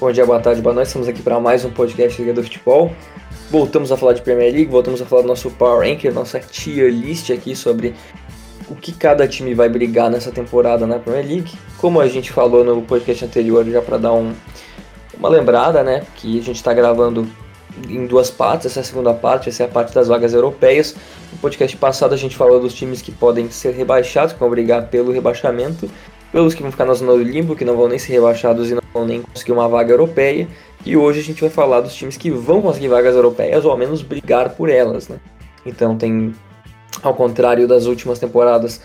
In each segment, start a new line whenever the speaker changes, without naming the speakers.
Bom dia, boa tarde, boa noite. Estamos aqui para mais um podcast Liga do Futebol. Voltamos a falar de Premier League, voltamos a falar do nosso Power Ranker, nossa tier list aqui sobre o que cada time vai brigar nessa temporada na Premier League. Como a gente falou no podcast anterior, já para dar um, uma lembrada, né, que a gente está gravando em duas partes, essa é a segunda parte, essa é a parte das vagas europeias. No podcast passado a gente falou dos times que podem ser rebaixados, que vão brigar pelo rebaixamento, pelos que vão ficar na zona do limbo, que não vão nem ser rebaixados e não vão nem conseguir uma vaga europeia. E hoje a gente vai falar dos times que vão conseguir vagas europeias, ou ao menos brigar por elas, né? Então tem, ao contrário das últimas temporadas,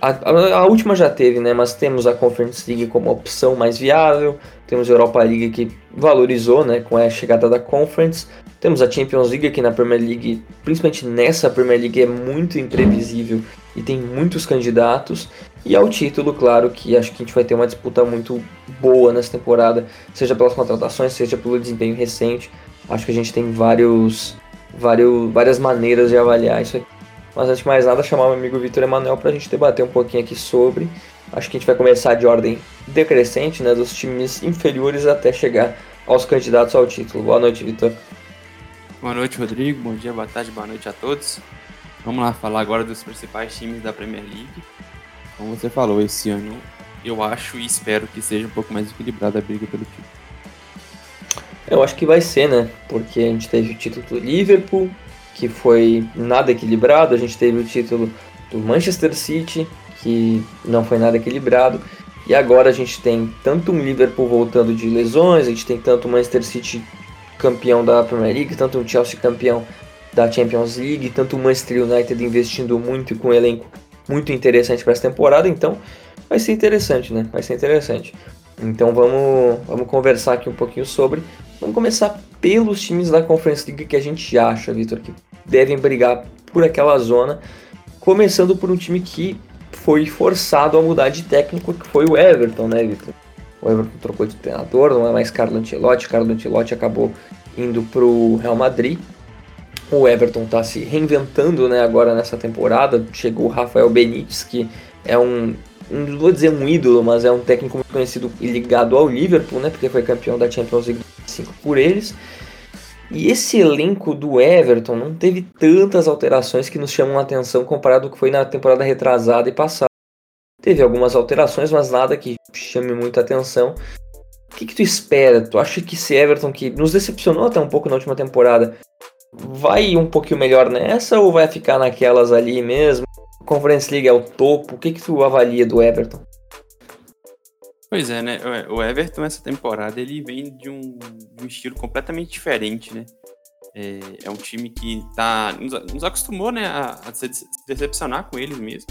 a, a, a, última já teve, né? Mas temos a Conference League como opção mais viável, temos a Europa League que valorizou, né? Com a chegada da Conference, temos a Champions League aqui na Premier League, principalmente nessa Premier League é muito imprevisível e tem muitos candidatos. E ao título, claro, que acho que a gente vai ter uma disputa muito boa nessa temporada, seja pelas contratações, seja pelo desempenho recente. Acho que a gente tem vários, vários, várias maneiras de avaliar isso aqui. Mas antes de mais nada, chamar o amigo Vitor Emanuel para a gente debater um pouquinho aqui sobre. Acho que a gente vai começar de ordem decrescente, né, dos times inferiores até chegar aos candidatos ao título. Boa noite, Vitor.
Boa noite, Rodrigo. Bom dia, boa tarde, boa noite a todos. Vamos lá falar agora dos principais times da Premier League. Como você falou, esse ano eu acho e espero que seja um pouco mais equilibrada a briga pelo título.
Eu acho que vai ser, né? Porque a gente teve o título do Liverpool, que foi nada equilibrado. A gente teve o título do Manchester City, que não foi nada equilibrado. E agora a gente tem tanto um Liverpool voltando de lesões, a gente tem tanto o Manchester City campeão da Premier League, tanto o Chelsea campeão da Champions League, tanto o Manchester United investindo muito com um elenco muito interessante para essa temporada, então vai ser interessante, né? Vai ser interessante. Então vamos, vamos conversar aqui um pouquinho sobre. Vamos começar pelos times da Conference League que a gente acha, Vitor, que devem brigar por aquela zona. Começando por um time que foi forçado a mudar de técnico, que foi o Everton, né, Vitor? O Everton trocou de treinador, não é mais Carlo Ancelotti. Carlo Ancelotti acabou indo para o Real Madrid. O Everton está se reinventando né, agora nessa temporada. Chegou o Rafael Benítez, que é um, não vou dizer um ídolo, mas é um técnico muito conhecido e ligado ao Liverpool, né, porque foi campeão da Champions League 5 por eles. E esse elenco do Everton não teve tantas alterações que nos chamam a atenção comparado com o que foi na temporada retrasada e passada. Teve algumas alterações, mas nada que chame muita atenção. O que, que tu espera? Tu acha que esse Everton, que nos decepcionou até um pouco na última temporada, vai um pouquinho melhor nessa ou vai ficar naquelas ali mesmo? Conference League é o topo. O que, que tu avalia do Everton?
Pois é, né? O Everton essa temporada ele vem de um, de um estilo completamente diferente, né? É, é, um time que tá, nos, nos acostumou né, a, a, se decepcionar com eles mesmo.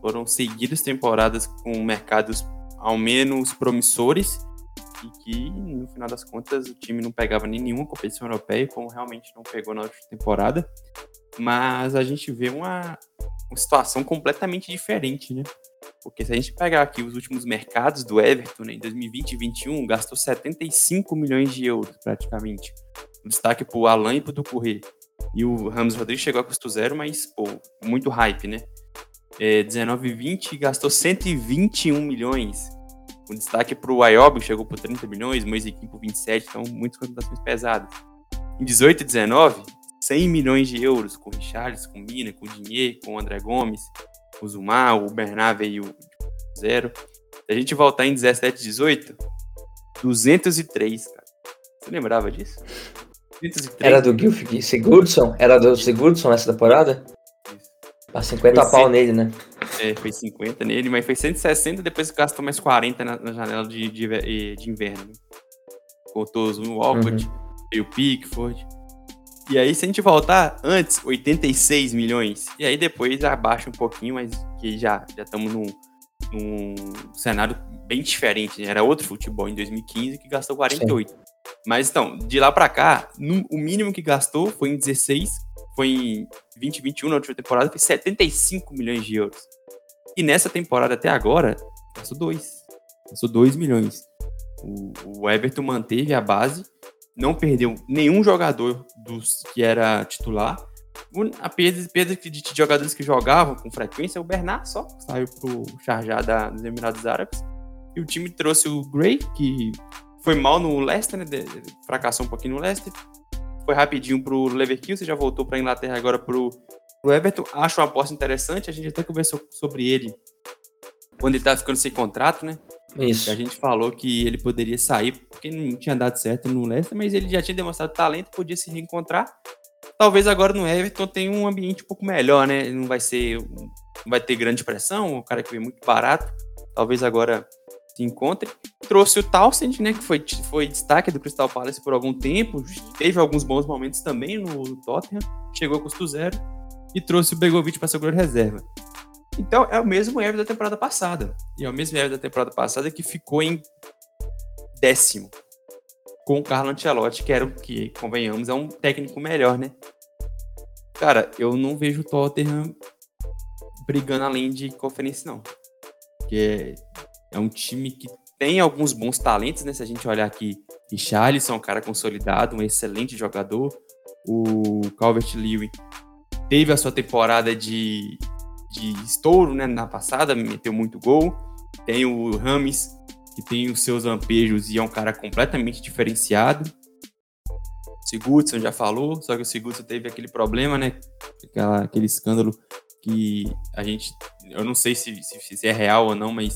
Foram seguidas temporadas com mercados ao menos promissores e que, no final das contas, o time não pegava nem nenhuma competição europeia, como realmente não pegou na última temporada. Mas a gente vê uma, uma situação completamente diferente, né? Porque se a gente pegar aqui os últimos mercados do Everton, né, em 2020 e 2021, gastou 75 milhões de euros, praticamente. Um destaque para o Alain e para o Ducouré. E o Ramos Rodrigues chegou a custo zero, mas, pô, muito hype, né? É, 19 e 20 gastou 121 milhões. Um destaque para o Ayob, chegou por 30 milhões, Moisiquim por 27, então muitas contratações pesadas. Em 18 e 19, 100 milhões de euros, com o Richarlison, com o Mina, com o Dinheiro, com o André Gomes, o Zumar, o Bernard veio zero. Se a gente voltar em 17 18, 203, cara. Você lembrava disso?
203. Era do Gilf Sigurdsson? Era do Sigurdsson essa temporada? A 50 foi pau 100... nele, né?
É, foi 50 nele, mas foi 160, depois gastou mais 40 na, na janela de, de, de inverno. Cortou o Walcott, uhum. o Pickford. E aí, se a gente voltar antes, 86 milhões. E aí depois abaixa um pouquinho, mas que já estamos num, num cenário bem diferente. Né? Era outro futebol em 2015 que gastou 48. Sim. Mas então, de lá para cá, no, o mínimo que gastou foi em 16, foi em 2021, na última temporada, foi 75 milhões de euros. E nessa temporada até agora, gastou 2. Gastou 2 milhões. O, o Everton manteve a base não perdeu nenhum jogador dos que era titular. A perda, perda de jogadores que jogavam com frequência, o Bernard só saiu pro Charjar da, dos Emirados Árabes. E o time trouxe o Gray, que foi mal no Leicester, né? Fracassou um pouquinho no Leicester. Foi rapidinho pro Leverkusen, já voltou pra Inglaterra agora pro, pro Everton. Acho uma aposta interessante, a gente até conversou sobre ele quando ele tava ficando sem contrato, né?
Isso.
A gente falou que ele poderia sair porque não tinha dado certo no Leicester, mas ele já tinha demonstrado talento, podia se reencontrar. Talvez agora no Everton tenha um ambiente um pouco melhor, né? Não vai ser, não vai ter grande pressão, o cara que veio muito barato. Talvez agora se. Trouxe o Townsend, né, que foi, foi destaque do Crystal Palace por algum tempo, teve alguns bons momentos também no Tottenham, chegou a custo zero, e trouxe o Begovic para o reserva. Então é o mesmo Everton da temporada passada. E é o mesmo Everton da temporada passada que ficou em décimo com o Carlo Ancelotti, que era o que, convenhamos, é um técnico melhor, né? Cara, eu não vejo o Tottenham brigando além de conferência, não. Porque é um time que tem alguns bons talentos, né? Se a gente olhar aqui, Richarlison é um cara consolidado, um excelente jogador. O Calvert-Lewin teve a sua temporada de, de estouro, né? Na passada, meteu muito gol. Tem o Rames, que tem os seus lampejos e é um cara completamente diferenciado. Sigurdsson já falou, só que o Sigurdsson teve aquele problema, né? Aquela, aquele escândalo que a gente, eu não sei se, se, se é real ou não, mas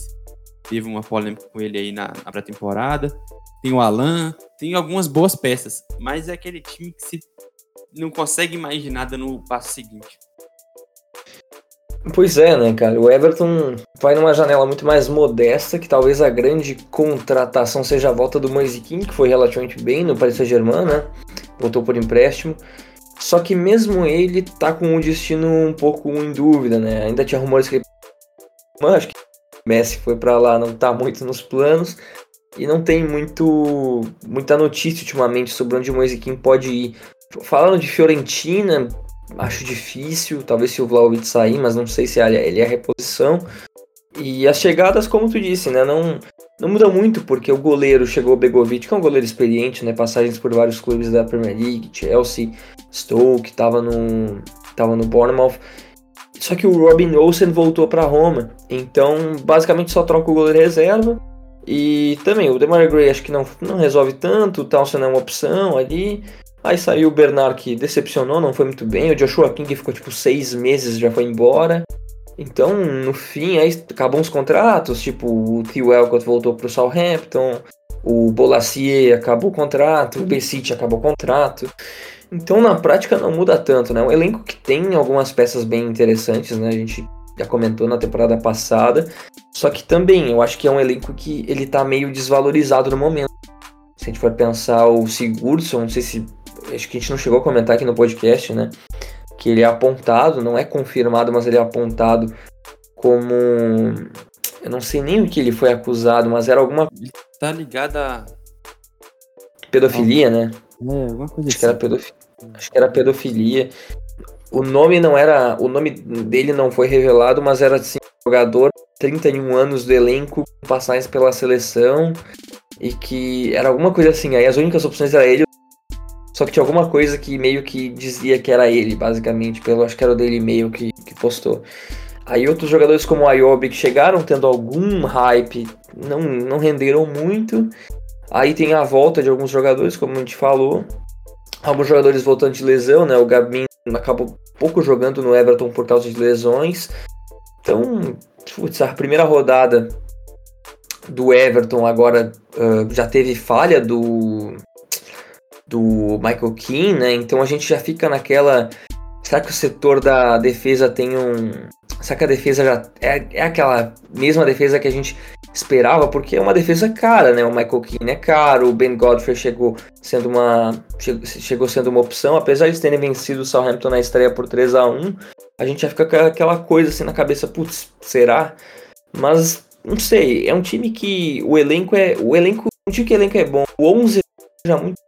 teve uma polêmica com ele aí na, na pré-temporada. Tem o Alan, tem algumas boas peças, mas é aquele time que se não consegue mais de nada no passo seguinte.
Pois é, né, cara? O Everton vai numa janela muito mais modesta, que talvez a grande contratação seja a volta do Moise que foi relativamente bem no Paris Saint-Germain, né? Voltou por empréstimo. Só que mesmo ele tá com um destino um pouco em dúvida, né? Ainda tinha rumores que ele... Acho que Messi foi para lá, não tá muito nos planos. E não tem muito muita notícia ultimamente sobre onde o Moise pode ir. Falando de Fiorentina, acho difícil, talvez se o Vlaovic sair, mas não sei se ele é a reposição. E as chegadas, como tu disse, né, não, não muda muito, porque o goleiro chegou o Begovic, que é um goleiro experiente, né, passagens por vários clubes da Premier League, Chelsea, Stoke, tava no, tava no Bournemouth. Só que o Robin Olsen voltou para Roma, então basicamente só troca o goleiro reserva. E também o Demar Gray acho que não, não resolve tanto, o Townsend é uma opção ali. Aí saiu o Bernard que decepcionou, não foi muito bem. O Joshua King ficou tipo seis meses já foi embora. Então, no fim, aí acabam os contratos, tipo, o Theo Elcott voltou pro Southampton, o Bolacier acabou o contrato, o Bessic acabou o contrato. Então, na prática, não muda tanto, né? Um elenco que tem algumas peças bem interessantes, né? A gente já comentou na temporada passada. Só que também, eu acho que é um elenco que ele tá meio desvalorizado no momento. Se a gente for pensar o Sigurdsson, não sei se acho que a gente não chegou a comentar aqui no podcast, né? Que ele é apontado, não é confirmado, mas ele é apontado como. Eu não sei nem o que ele foi acusado, mas era alguma.
Ele tá ligado a.
Pedofilia, né?
É, alguma coisa
acho assim. Que era assim. pedofilia. Acho que era pedofilia. O nome não era. O nome dele não foi revelado, mas era assim, jogador, 31 anos do elenco, passagens pela seleção. E que era alguma coisa assim. Aí as únicas opções era ele só que tinha alguma coisa que meio que dizia que era ele, basicamente, pelo acho que era o Daily Mail que, que postou. Aí outros jogadores como o Ayobi que chegaram tendo algum hype, não, não renderam muito. Aí tem a volta de alguns jogadores, como a gente falou. Alguns jogadores voltando de lesão, né? O Gabin acabou pouco jogando no Everton por causa de lesões. Então, putz, a primeira rodada do Everton agora uh, já teve falha do do Michael Keane, né? Então a gente já fica naquela. Será que o setor da defesa tem um. Será que a defesa já é, é aquela mesma defesa que a gente esperava? Porque é uma defesa cara, né? O Michael Keane é caro, o Ben Godfrey chegou sendo uma chegou sendo uma opção, apesar de terem vencido o Southampton na estreia por 3 a 1 a gente já fica com aquela coisa assim na cabeça, putz, será? Mas não sei, é um time que o elenco é, o elenco, não digo que o elenco é bom, o 11 já muito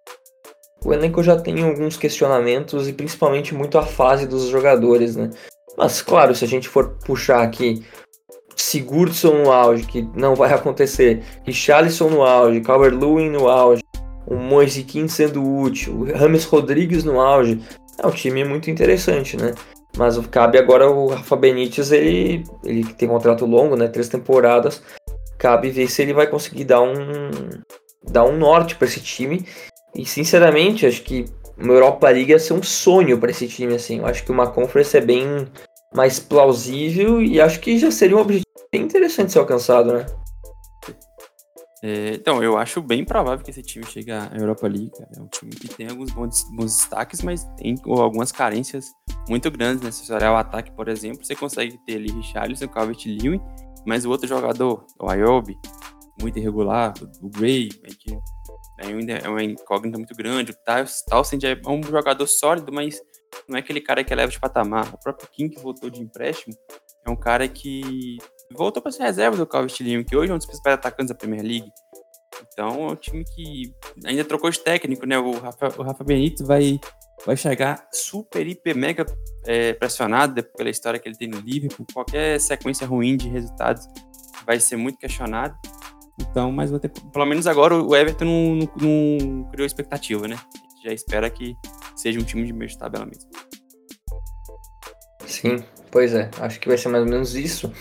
o elenco já tem alguns questionamentos e principalmente muito a fase dos jogadores, né? Mas claro, se a gente for puxar aqui Sigurdsson no auge, que não vai acontecer, Richarlison no auge, Calvert-Lewin no auge, o Moise sendo útil, o Rames Rodrigues no auge, é um time muito interessante, né? Mas cabe agora o Rafa Benítez, ele, ele tem contrato longo, né? Três temporadas. Cabe ver se ele vai conseguir dar um, dar um norte para esse time. E sinceramente, acho que uma Europa League ia ser um sonho para esse time, assim. Eu acho que uma Conference é bem mais plausível e acho que já seria um objetivo bem interessante ser alcançado, né?
É, então, eu acho bem provável que esse time chegue à Europa League. É um time que tem alguns bons, bons destaques, mas tem algumas carências muito grandes. Né? Se você olhar o ataque, por exemplo, você consegue ter ali Richarlison, Calvert-Lewin, mas o outro jogador, o Ayobi, muito irregular, o Gray, é que ainda é uma incógnita muito grande. O Townsend é um jogador sólido, mas não é aquele cara que leva de patamar. O próprio Kim, que voltou de empréstimo, é um cara que voltou para ser reserva do Calvert-Lewin, que hoje é um dos principais atacantes da Premier League. Então é um time que ainda trocou de técnico, né? O Rafa, o Rafa Benítez vai, vai chegar super, hiper, mega é, pressionado pela história que ele tem no Liverpool. Qualquer sequência ruim de resultados vai ser muito questionado. Então, mas ter, pelo menos agora o Everton não, não, não criou expectativa, né? já espera que seja um time de meio de tabela mesmo.
Sim, pois é. Acho que vai ser mais ou menos isso.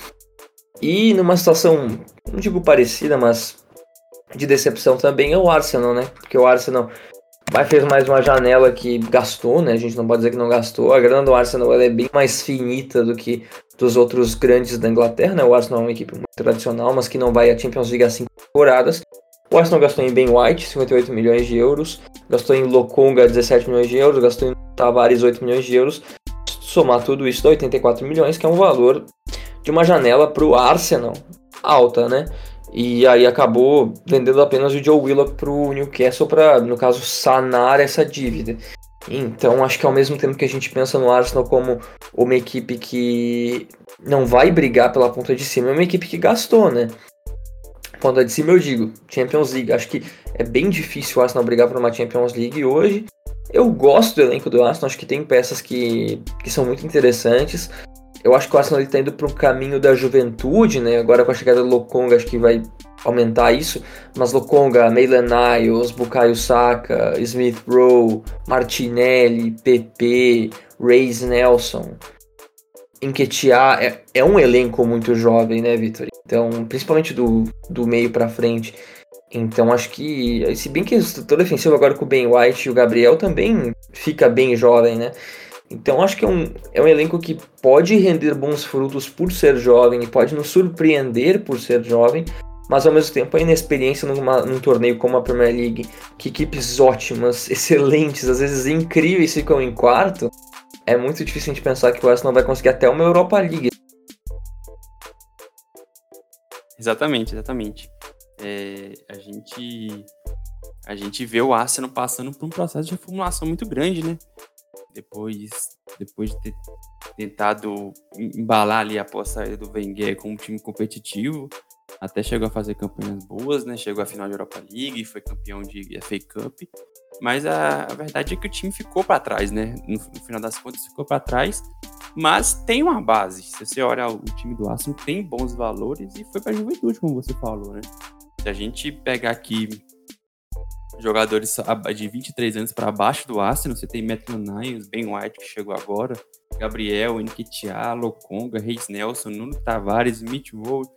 E numa situação, não digo parecida, mas de decepção também é o Arsenal, né? Porque o Arsenal vai fez mais uma janela que gastou, né? A gente não pode dizer que não gastou. A grana do Arsenal é bem mais finita do que dos outros grandes da Inglaterra, né? O Arsenal é uma equipe muito tradicional, mas que não vai à Champions League há cinco temporadas. O Arsenal gastou em Ben White 58 milhões de euros, gastou em Lokonga 17 milhões de euros, gastou em Tavares 8 milhões de euros. Somar tudo isso dá 84 milhões, que é um valor de uma janela para o Arsenal alta, né? E aí acabou vendendo apenas o Joe Willock para o Newcastle para, no caso, sanar essa dívida. Então acho que ao mesmo tempo que a gente pensa no Arsenal como uma equipe que não vai brigar pela ponta de cima, é uma equipe que gastou, né? Ponta de cima eu digo, Champions League. Acho que é bem difícil o Arsenal brigar por uma Champions League hoje. Eu gosto do elenco do Arsenal, acho que tem peças que, que são muito interessantes. Eu acho que o Arsenal está indo para o caminho da juventude, né? Agora com a chegada do Lokonga, acho que vai aumentar isso. Mas Lokonga, Maitland Niles, Bukayo Saka, Smith Rowe, Martinelli, PP, Reis Nelson, Enquetear, é, é um elenco muito jovem, né, Vitor? Então, principalmente do, do meio para frente. Então acho que, se bem que o setor defensivo agora com o Ben White e o Gabriel também fica bem jovem, né? Então acho que é um, é um elenco que pode render bons frutos por ser jovem e pode nos surpreender por ser jovem, mas ao mesmo tempo a inexperiência numa, num torneio como a Premier League, que equipes ótimas, excelentes, às vezes incríveis ficam em quarto, é muito difícil a gente pensar que o Arsenal vai conseguir até uma Europa League.
Exatamente, exatamente. É, a gente a gente vê o Arsenal passando por um processo de reformulação muito grande, né? depois, depois de ter tentado embalar ali após a saída do Wenger com um time competitivo, até chegou a fazer campanhas boas, né? Chegou à final da Europa League, foi campeão de FA Cup. Mas a, a verdade é que o time ficou para trás, né? No, no, final das contas, ficou para trás. Mas tem uma base. Se você olha o time do Arsenal, tem bons valores e foi para a juventude, como você falou, né? Se a gente pegar aqui jogadores de 23 anos para baixo do Arsenal, você tem Matthew Niles, Ben White que chegou agora, Gabriel, Nketiah, Lokonga, Reis Nelson, Nuno Tavares, Mitch Rowe,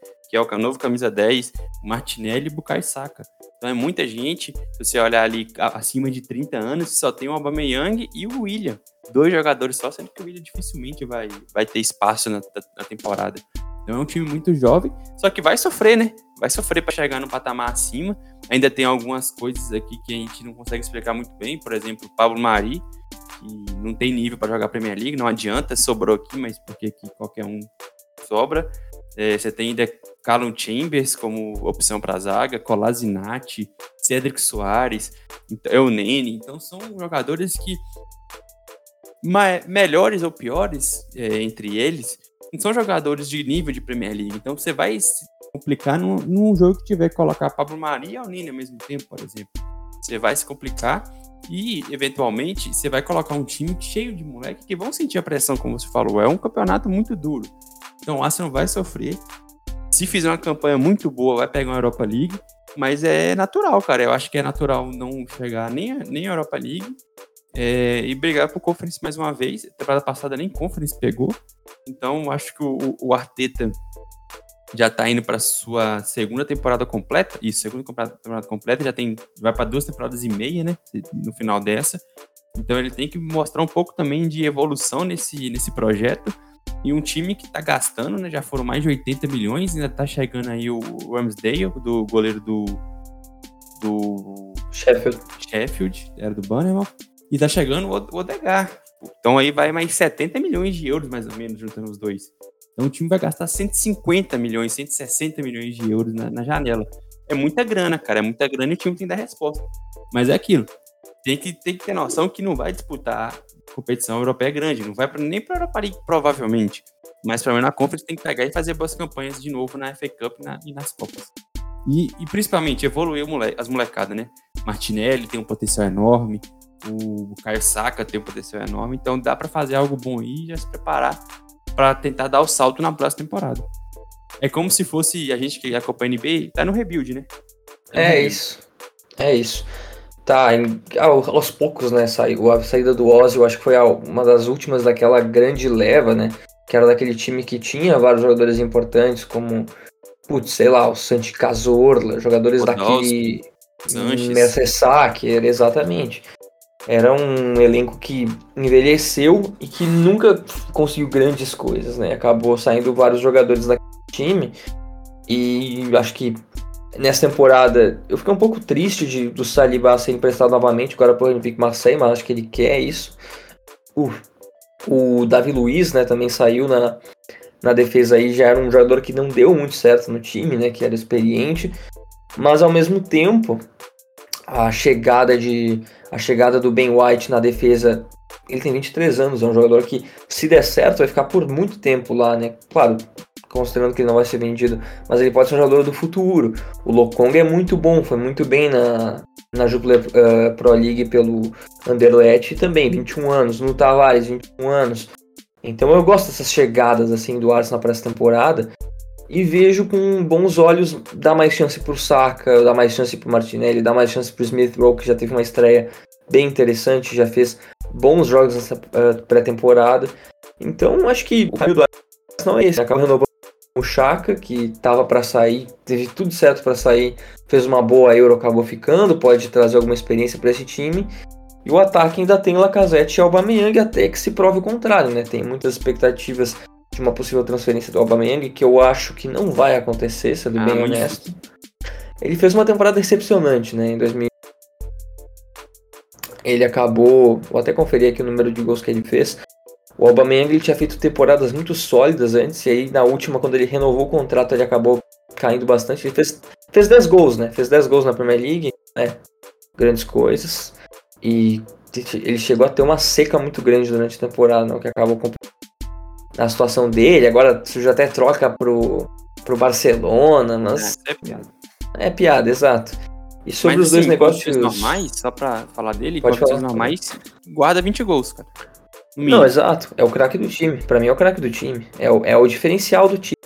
que é o novo camisa 10, Martinelli e Bukai Saka. Então é muita gente, se você olhar ali acima de 30 anos, só tem o Aubameyang e o William. Dois jogadores só, sendo que o William dificilmente vai, vai ter espaço na, na temporada. Então é um time muito jovem, só que vai sofrer, né? Vai sofrer para chegar no patamar acima. Ainda tem algumas coisas aqui que a gente não consegue explicar muito bem. Por exemplo, o Pablo Mari, que não tem nível para jogar Premier League, não adianta, sobrou aqui, mas porque aqui qualquer um sobra. É, você tem ainda Callum Chambers como opção para zaga, Colasinati, Cedric Soares, então, Nene. Então são jogadores que melhores ou piores é, entre eles não são jogadores de nível de Premier League. Então você vai se complicar num, num jogo que tiver que colocar Pablo Maria e Alnini ao mesmo tempo, por exemplo. Você vai se complicar e, eventualmente, você vai colocar um time cheio de moleque que vão sentir a pressão, como você falou. É um campeonato muito duro. Então o Arsenal vai sofrer. Se fizer uma campanha muito boa, vai pegar uma Europa League. Mas é natural, cara. Eu acho que é natural não chegar nem a, nem a Europa League é, e brigar por Conference mais uma vez. A temporada passada nem Conference pegou. Então, acho que o, o Arteta já tá indo para sua segunda temporada completa. Isso, segunda temporada completa, já tem vai para duas temporadas e meia, né, no final dessa. Então ele tem que mostrar um pouco também de evolução nesse, nesse projeto. E um time que tá gastando, né? Já foram mais de 80 milhões, ainda tá chegando aí o Ramsdale, do goleiro do. do.
Sheffield.
Sheffield, era do Bannerman. E tá chegando o Odegar. Então aí vai mais 70 milhões de euros, mais ou menos, juntando os dois. Então o time vai gastar 150 milhões, 160 milhões de euros na, na janela. É muita grana, cara. É muita grana e o time tem que dar resposta. Mas é aquilo tem que, tem que ter noção que não vai disputar competição europeia grande, não vai pra, nem para a Europa League, provavelmente. Mas para mim na Conference tem que pegar e fazer boas campanhas de novo na FA Cup e, na, e nas Copas. E, e, principalmente evoluir mole as molecadas, né? Martinelli tem um potencial enorme, o Caio Saka tem um potencial enorme, então dá para fazer algo bom aí e já se preparar para tentar dar o salto na próxima temporada. É como se fosse a gente que acompanha a NBA, tá no rebuild, né?
Tá é rebuild. isso. É isso. Tá, em, aos poucos, né, saiu. A saída do Ozzy, eu acho que foi uma das últimas daquela grande leva, né? Que era daquele time que tinha vários jogadores importantes, como, putz, sei lá, o Santi Cazorla, jogadores oh, daquele. Mercesacker, exatamente. Era um elenco que envelheceu e que nunca conseguiu grandes coisas, né? Acabou saindo vários jogadores daquele time. E acho que nessa temporada, eu fiquei um pouco triste de, do Saliba ser emprestado novamente agora para o Olympique Marseille, mas acho que ele quer isso. Uh, o Davi Luiz, né, também saiu na, na defesa aí, já era um jogador que não deu muito certo no time, né, que era experiente, mas ao mesmo tempo, a chegada de a chegada do Ben White na defesa, ele tem 23 anos, é um jogador que se der certo vai ficar por muito tempo lá, né? Claro, considerando que ele não vai ser vendido, mas ele pode ser um jogador do futuro. O Lokong é muito bom, foi muito bem na, na Jupiler uh, Pro League pelo Anderlecht também, 21 anos. No Tavares, 21 anos. Então eu gosto dessas chegadas assim do Arsenal para essa temporada e vejo com bons olhos dar mais chance pro Saka, dar mais chance pro Martinelli, dar mais chance pro Smith Rowe, que já teve uma estreia bem interessante, já fez bons jogos nessa uh, pré-temporada. Então acho que o caminho do Arsenal é esse, acaba renovando o Chaka, que estava para sair, teve tudo certo para sair, fez uma boa Euro, acabou ficando, pode trazer alguma experiência para esse time. E o ataque ainda tem o Lacazette e o Aubameyang até que se prove o contrário, né? Tem muitas expectativas de uma possível transferência do Aubameyang, que eu acho que não vai acontecer, sendo ah, bem honesto. Ele fez uma temporada decepcionante, né, em 2000. Ele acabou, vou até conferir aqui o número de gols que ele fez, o Aubameyang ele tinha feito temporadas muito sólidas antes, e aí na última, quando ele renovou o contrato, ele acabou caindo bastante. Ele fez, fez 10 gols, né? Fez 10 gols na Premier League, né? Grandes coisas. E ele chegou a ter uma seca muito grande durante a temporada, né? o que acabou com a situação dele. Agora surgiu até troca pro, pro Barcelona, mas.
É, é piada.
É piada, exato. E sobre mas, os dois assim, negócios.
normais, só pra falar dele, Pode falar. normais, guarda 20 gols, cara.
Não, exato. É o craque do time. Para mim é o craque do time. É o, é o diferencial do time.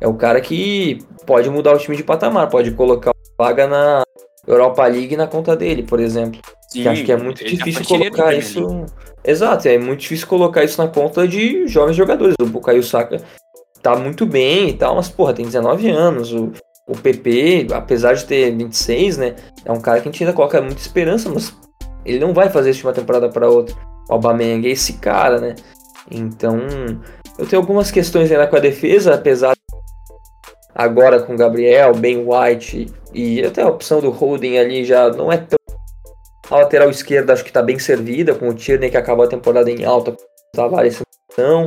É o cara que pode mudar o time de patamar, pode colocar vaga na Europa League na conta dele, por exemplo. Sim, que acho que é muito difícil colocar isso. Exato, é muito difícil colocar isso na conta de jovens jogadores. O Bukayo Saka tá muito bem e tal, mas porra, tem 19 anos. O, o PP, apesar de ter 26, né, é um cara que a gente ainda coloca muita esperança, mas ele não vai fazer isso de uma temporada para outra. O Aubameyang é esse cara, né? Então, eu tenho algumas questões ainda com a defesa, apesar agora com Gabriel, Ben White e até a opção do Holding ali já não é tão. A lateral esquerda acho que está bem servida, com o Tierney que acabou a temporada em alta, Tavares não.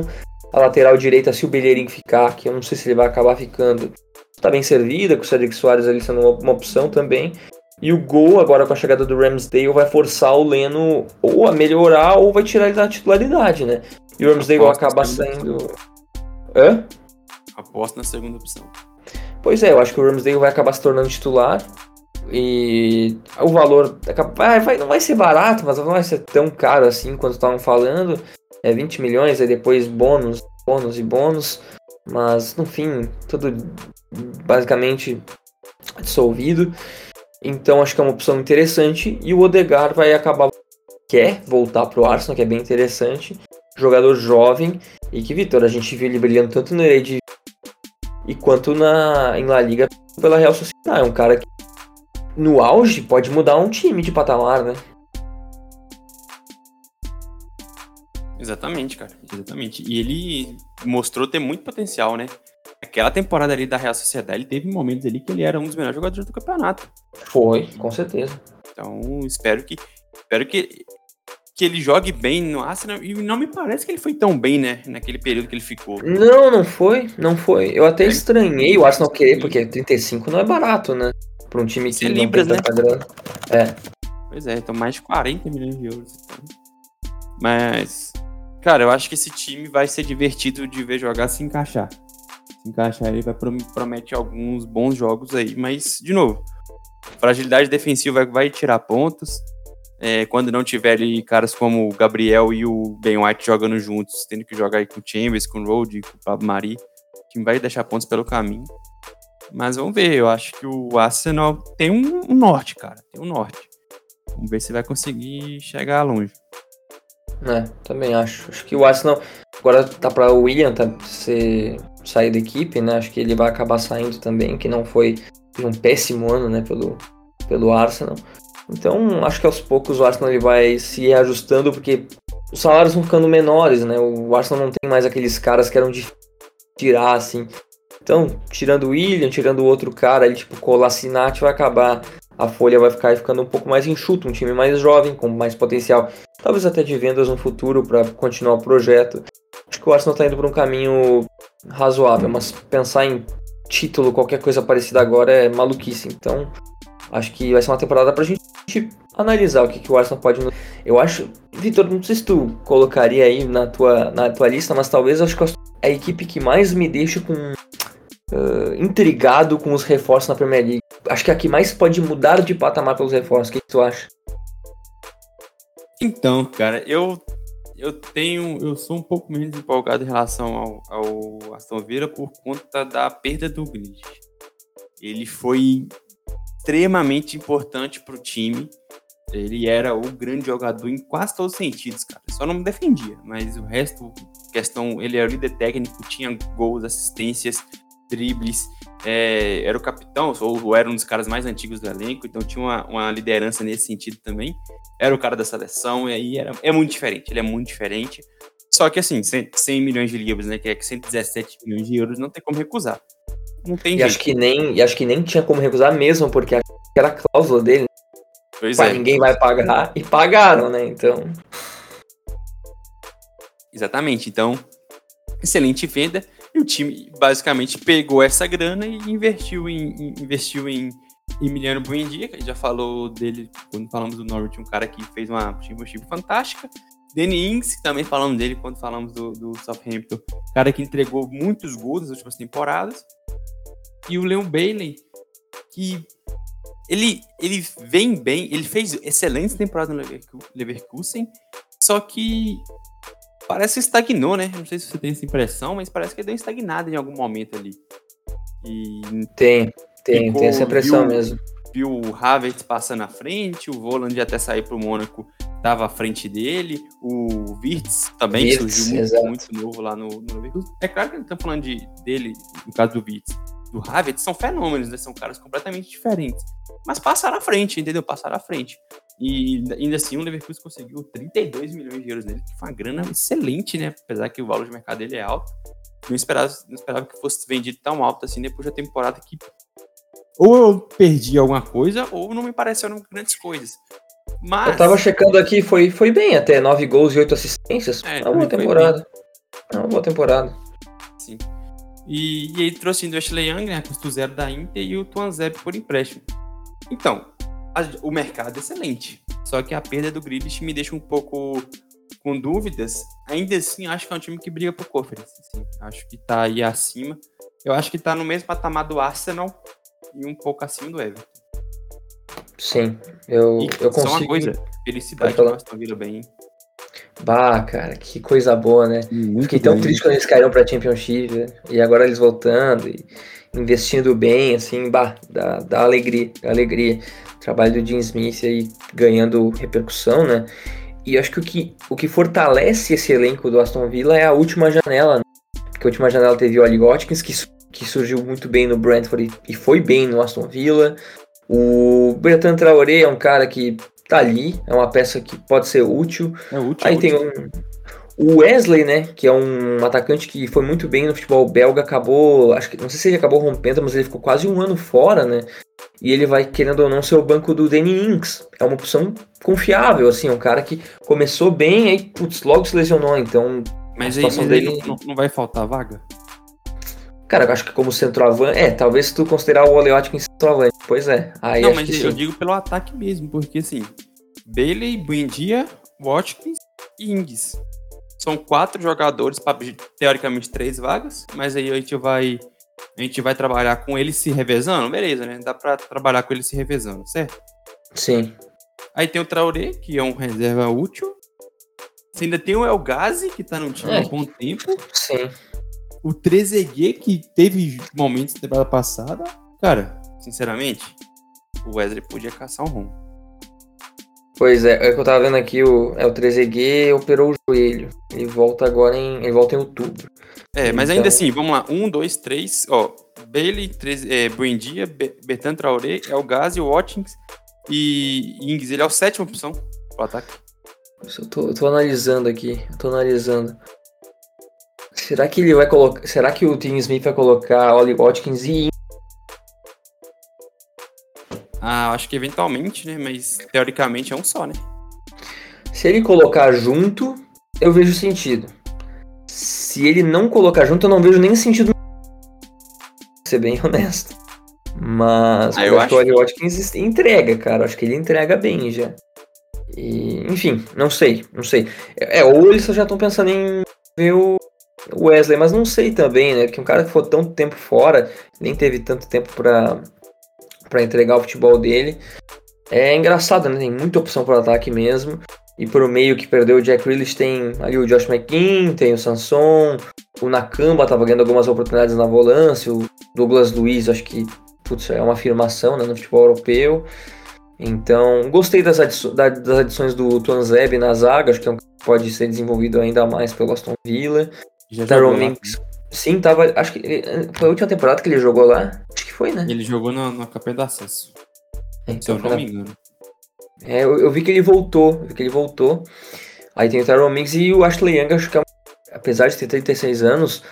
A lateral direita, se o Bellerin ficar, que eu não sei se ele vai acabar ficando, está bem servida, com o Cedric Soares ali sendo uma, uma opção também. E o gol, agora com a chegada do Ramsdale, vai forçar o Leno ou a melhorar ou vai tirar ele da titularidade, né? E o Ramsdale Aposto acaba saindo. Hã?
Aposto na segunda opção.
Pois é, eu acho que o Ramsdale vai acabar se tornando titular. E o valor vai, vai, não vai ser barato, mas não vai ser tão caro assim quanto estavam falando. É 20 milhões, aí depois bônus, bônus e bônus. Mas no fim, tudo basicamente dissolvido. Então acho que é uma opção interessante. E o Odegar vai acabar. Quer voltar pro Arsenal, que é bem interessante. Jogador jovem. E que, Vitor, a gente viu ele brilhando tanto no Eredivisie e quanto na, em La Liga pela Real Sociedade. É um cara que no auge pode mudar um time de patamar, né?
Exatamente, cara. Exatamente. E ele mostrou ter muito potencial, né? Aquela temporada ali da Real Sociedade, ele teve momentos ali que ele era um dos melhores jogadores do campeonato.
Foi, com certeza.
Então, espero que espero que que ele jogue bem no Arsenal e não me parece que ele foi tão bem, né, naquele período que ele ficou.
Não, não foi, não foi. Eu até é. estranhei o Arsenal querer, porque 35 não é barato, né? Para um time que
não libras, tem tanta né?
É.
Pois é, então mais de 40 milhões de euros. Então. Mas, cara, eu acho que esse time vai ser divertido de ver jogar se encaixar. Encaixar, ele vai promete alguns bons jogos aí, mas, de novo, fragilidade defensiva vai, vai tirar pontos é, quando não tiver ali caras como o Gabriel e o Ben White jogando juntos, tendo que jogar aí com o Chambers, com o Road, com o Pablo Mari, o time vai deixar pontos pelo caminho. Mas vamos ver, eu acho que o Arsenal tem um, um norte, cara, tem um norte. Vamos ver se vai conseguir chegar longe.
É, também acho. Acho que o Arsenal agora tá para o William tá, ser, sair da equipe, né? Acho que ele vai acabar saindo também, que não foi um péssimo ano, né, pelo, pelo Arsenal. Então, acho que aos poucos o Arsenal ele vai se reajustando, porque os salários vão ficando menores, né? O Arsenal não tem mais aqueles caras que eram de tirar, assim. Então, tirando o William, tirando o outro cara, ali, tipo, Colassinati, vai acabar. A folha vai ficar ficando um pouco mais enxuto, um time mais jovem, com mais potencial. Talvez até de vendas no futuro para continuar o projeto. Acho que o Arsenal está indo por um caminho razoável, mas pensar em título, qualquer coisa parecida agora é maluquice. Então, Acho que vai ser uma temporada pra gente analisar o que, que o Arsenal pode. Eu acho, Vitor, não sei se tu colocaria aí na tua, na tua lista, mas talvez acho que a equipe que mais me deixa com. Uh, intrigado com os reforços na Premier League. Acho que é a que mais pode mudar de patamar pelos reforços. O que, tu acha?
Então, cara, eu eu tenho, eu sou um pouco menos empolgado em relação ao, ao Aston Villa por conta da perda do Grid. Ele foi extremamente importante para o time. Ele era o grande jogador em quase todos os sentidos, cara. Só não defendia, mas o resto, questão, ele era o líder técnico, tinha gols, assistências, dribles, é, era o capitão, ou, era um dos caras mais antigos do elenco, então tinha uma, uma, liderança nesse sentido também. Era o cara da seleção, e aí era, é muito diferente, ele é muito diferente. Só que assim, 100, 100 milhões de libras, né, que é 117 milhões de euros, não tem como recusar. Não tem
e
jeito.
Acho que nem, e acho que nem tinha como recusar mesmo, porque era a cláusula dele.
Pois é.
Ninguém vai pagar. E pagaram, né? Então.
Exatamente. Então, excelente venda. E o time basicamente pegou essa grana e investiu em, investiu em Emiliano Buendia, que a gente já falou dele quando falamos do Norwich, um cara que fez uma championship fantástica. Danny Ings, que também falamos dele quando falamos do, do Southampton, cara que entregou muitos gols nas últimas temporadas e o Leon Bailey, que ele, ele vem bem, ele fez excelentes temporadas no Leverkusen, só que parece que estagnou, né? Não sei se você tem essa impressão, mas parece que deu estagnado em algum momento ali.
E tem, tem, ficou, tem essa impressão
viu,
mesmo.
Viu o Havertz passando à frente, o Voland até sair para o Mônaco estava à frente dele, o Wirtz também surgiu muito, muito, novo lá no, no. É claro que estamos falando de, dele, no caso do Wirtz, do Havertz são fenômenos, né? São caras completamente diferentes. Mas passaram à frente, entendeu? Passaram à frente. E ainda assim o Leverkusen conseguiu 32 milhões de euros nele, que foi uma grana excelente, né? Apesar que o valor de mercado dele é alto. Não esperava, não esperava que fosse vendido tão alto assim depois da temporada que ou eu perdi alguma coisa ou não me pareceram grandes coisas. Mas...
Eu tava checando aqui, foi, foi bem até, 9 gols e 8 assistências. É, uma boa temporada. É uma boa temporada.
Sim. E, e aí trouxe o Ashley Young, né, custo zero da Inter, e o Tuanzeb por empréstimo. Então, a, o mercado é excelente. Só que a perda do Grealish me deixa um pouco com dúvidas. Ainda assim, acho que é um time que briga por conference. Assim. Acho que tá aí acima. Eu acho que tá no mesmo patamar do Arsenal e um pouco acima do Everton.
Sim, eu, e eu consigo.
Só uma coisa, felicidade que o Aston Villa bem.
Bah, cara, que coisa boa, né? Muito Fiquei tão bem. triste quando eles caíram pra Championship, né? e agora eles voltando e investindo bem, assim, bah, dá, dá alegria, dá alegria. O trabalho do Jim Smith aí ganhando repercussão, né? E acho que o que, o que fortalece esse elenco do Aston Villa é a última janela, né? Porque a última janela teve o Ali Watkins, que, que surgiu muito bem no Brentford e foi bem no Aston Villa. O Bertrand Traoré é um cara que tá ali, é uma peça que pode ser útil.
É útil.
Aí
é
tem
útil.
um, o Wesley, né, que é um atacante que foi muito bem no futebol belga, acabou, acho que não sei se ele acabou rompendo, mas ele ficou quase um ano fora, né? E ele vai querendo ou não ser o banco do Danny Ings. É uma opção confiável, assim, um cara que começou bem, aí putz, logo se lesionou, então
Mas aí, mas aí
dele-
não, não vai faltar vaga?
Cara, eu acho que como centroavante. É, talvez se tu considerar o Ole Centroavante. Pois é. Aí
não, mas eu
sim.
digo pelo ataque mesmo, porque assim, Bailey, Buendia, Watkins e Ings. São quatro jogadores para teoricamente três vagas, mas aí a gente vai a gente vai trabalhar com eles se revezando, beleza, né? Dá pra trabalhar com eles se revezando, certo?
Sim.
Aí tem o Traoré, que é um reserva útil. Você ainda tem o El Ghazi, que tá no time há
É.
um bom tempo.
Sim.
O Trezeguet, que teve momentos na temporada passada. Cara, sinceramente, o Wesley podia caçar um rumo.
Pois é, é que eu tava vendo aqui, o, é o Trezeguet operou o joelho. Ele volta agora em. Ele volta em outubro.
É, mas
Então-
ainda assim, vamos lá. Um, dois, três. Ó, Bailey, Treze- é, Buendia, Be Bertrand Traoré, El Ghazi, Watkins e Ings. Ele é a sétima opção pro ataque.
Eu tô, eu tô analisando aqui. Eu tô analisando. Será que ele vai colocar. Será que o Tim Smith vai colocar Oli Watkins e.
Ah, acho que eventualmente, né? Mas teoricamente é um só, né?
Se ele colocar junto, eu vejo sentido. Se ele não colocar junto, eu não vejo nem sentido. Pra ser bem honesto. Mas
Ah,
eu acho que o Watkins entrega, cara. Eu acho que ele entrega bem já. E, enfim, não sei, não sei. É, ou eles já estão pensando em ver o Wesley, mas não sei também, né? Porque um cara que ficou tanto tempo fora, nem teve tanto tempo pra, pra entregar o futebol dele. É engraçado, né? Tem muita opção pro ataque mesmo. E pro meio que perdeu o Jack Grealish tem ali o Josh McKean, tem o Sanson, o Nakamba tava ganhando algumas oportunidades na volância, o Douglas Luiz, acho que putz, é uma afirmação né, no futebol europeu. Então, gostei das, da- das adições do Tuanzeb na zaga, acho que é um que pode ser desenvolvido ainda mais pelo Aston Villa.
Lá.
Mings, sim, tava, acho que ele- foi a última temporada que ele jogou lá, acho que foi, né?
Ele jogou na, na campanha do acesso, se
Então,
eu não
na-
me engano.
É, eu, eu vi que ele voltou, vi que ele voltou. Aí tem o Tyrone Mings e o Ashley Young, acho que é um- apesar de ter 36 anos,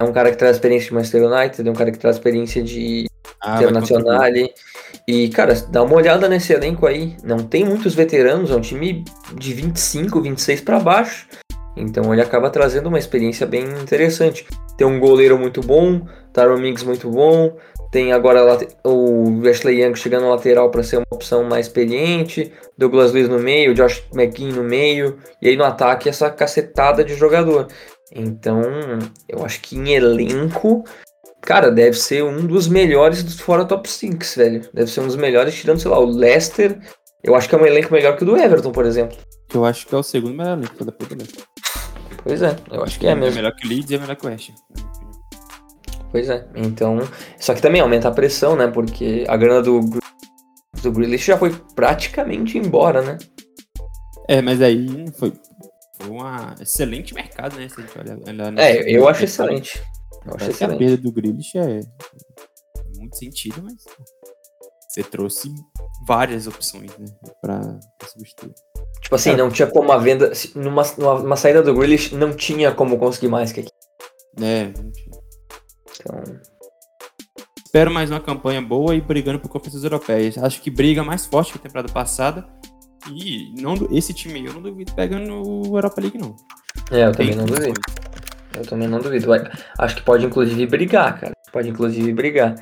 é um cara que traz experiência de Manchester United, é um cara que traz experiência de
Ah,
Internacional. E, cara, dá uma olhada nesse elenco aí. Não tem muitos veteranos, é um time de 25, 26 para baixo. Então ele acaba trazendo uma experiência bem interessante. Tem um goleiro muito bom, Tyron Mings muito bom. Tem agora o Ashley Young chegando lateral para ser uma opção mais experiente. Douglas Luiz no meio, Josh McKean no meio. E aí no ataque essa cacetada de jogador. Então eu acho que em elenco Cara, deve ser um dos melhores dos fora top 5, velho. Deve ser um dos melhores, tirando, sei lá, o Leicester. Eu acho que é um elenco melhor que o do Everton, por exemplo.
Eu acho que é o segundo melhor elenco depois do Leicester.
Pois é, eu acho que é mesmo.
melhor que o Leeds e é melhor que o West.
Pois é. Então. Só que também aumenta a pressão, né? Porque a grana do, do Grealish já foi praticamente embora, né?
É, mas aí foi, um excelente mercado, né? Se a gente olhar, olhar
É,
nesse-
eu acho excelente. Eu acho
que a
excelente.
perda do Grealish é, é muito sentido, mas você trouxe várias opções, né? Pra substituir.
Tipo assim,
É.
não tinha como a venda. Numa, numa, saída do Grealish, não tinha como conseguir mais que aqui.
É, não tinha.
Então.
Espero mais uma campanha boa e brigando por competições europeias. Acho que briga mais forte que a temporada passada. E não, esse time aí eu não duvido pegando o Europa League, não.
É, eu também não duvido. Eu também não duvido. Acho que pode inclusive brigar, cara. Pode inclusive brigar.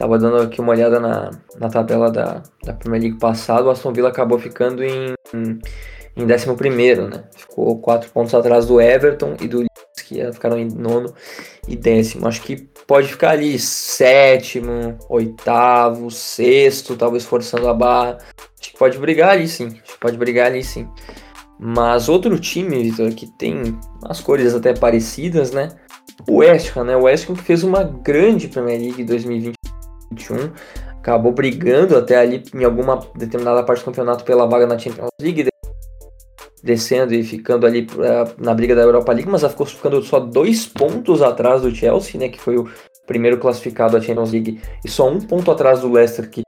Tava dando aqui uma olhada na, na tabela da, da Premier League passado. O Aston Villa acabou ficando em, em, em 11, né? Ficou 4 pontos atrás do Everton e do Leeds, que ficaram em nono e décimo. Acho que pode ficar ali sétimo, oitavo, sexto, talvez forçando a barra. Acho que pode brigar ali sim. Acho que pode brigar ali sim. Mas outro time, Vitor, que tem as cores até parecidas, né? O West Ham, né? O West Ham fez uma grande Premier League 2021, acabou brigando até ali em alguma determinada parte do campeonato pela vaga na Champions League, de- descendo e ficando ali pra- na briga da Europa League, mas ela ficou ficando só dois pontos atrás do Chelsea, né? Que foi o primeiro classificado da Champions League e só um ponto atrás do Leicester, que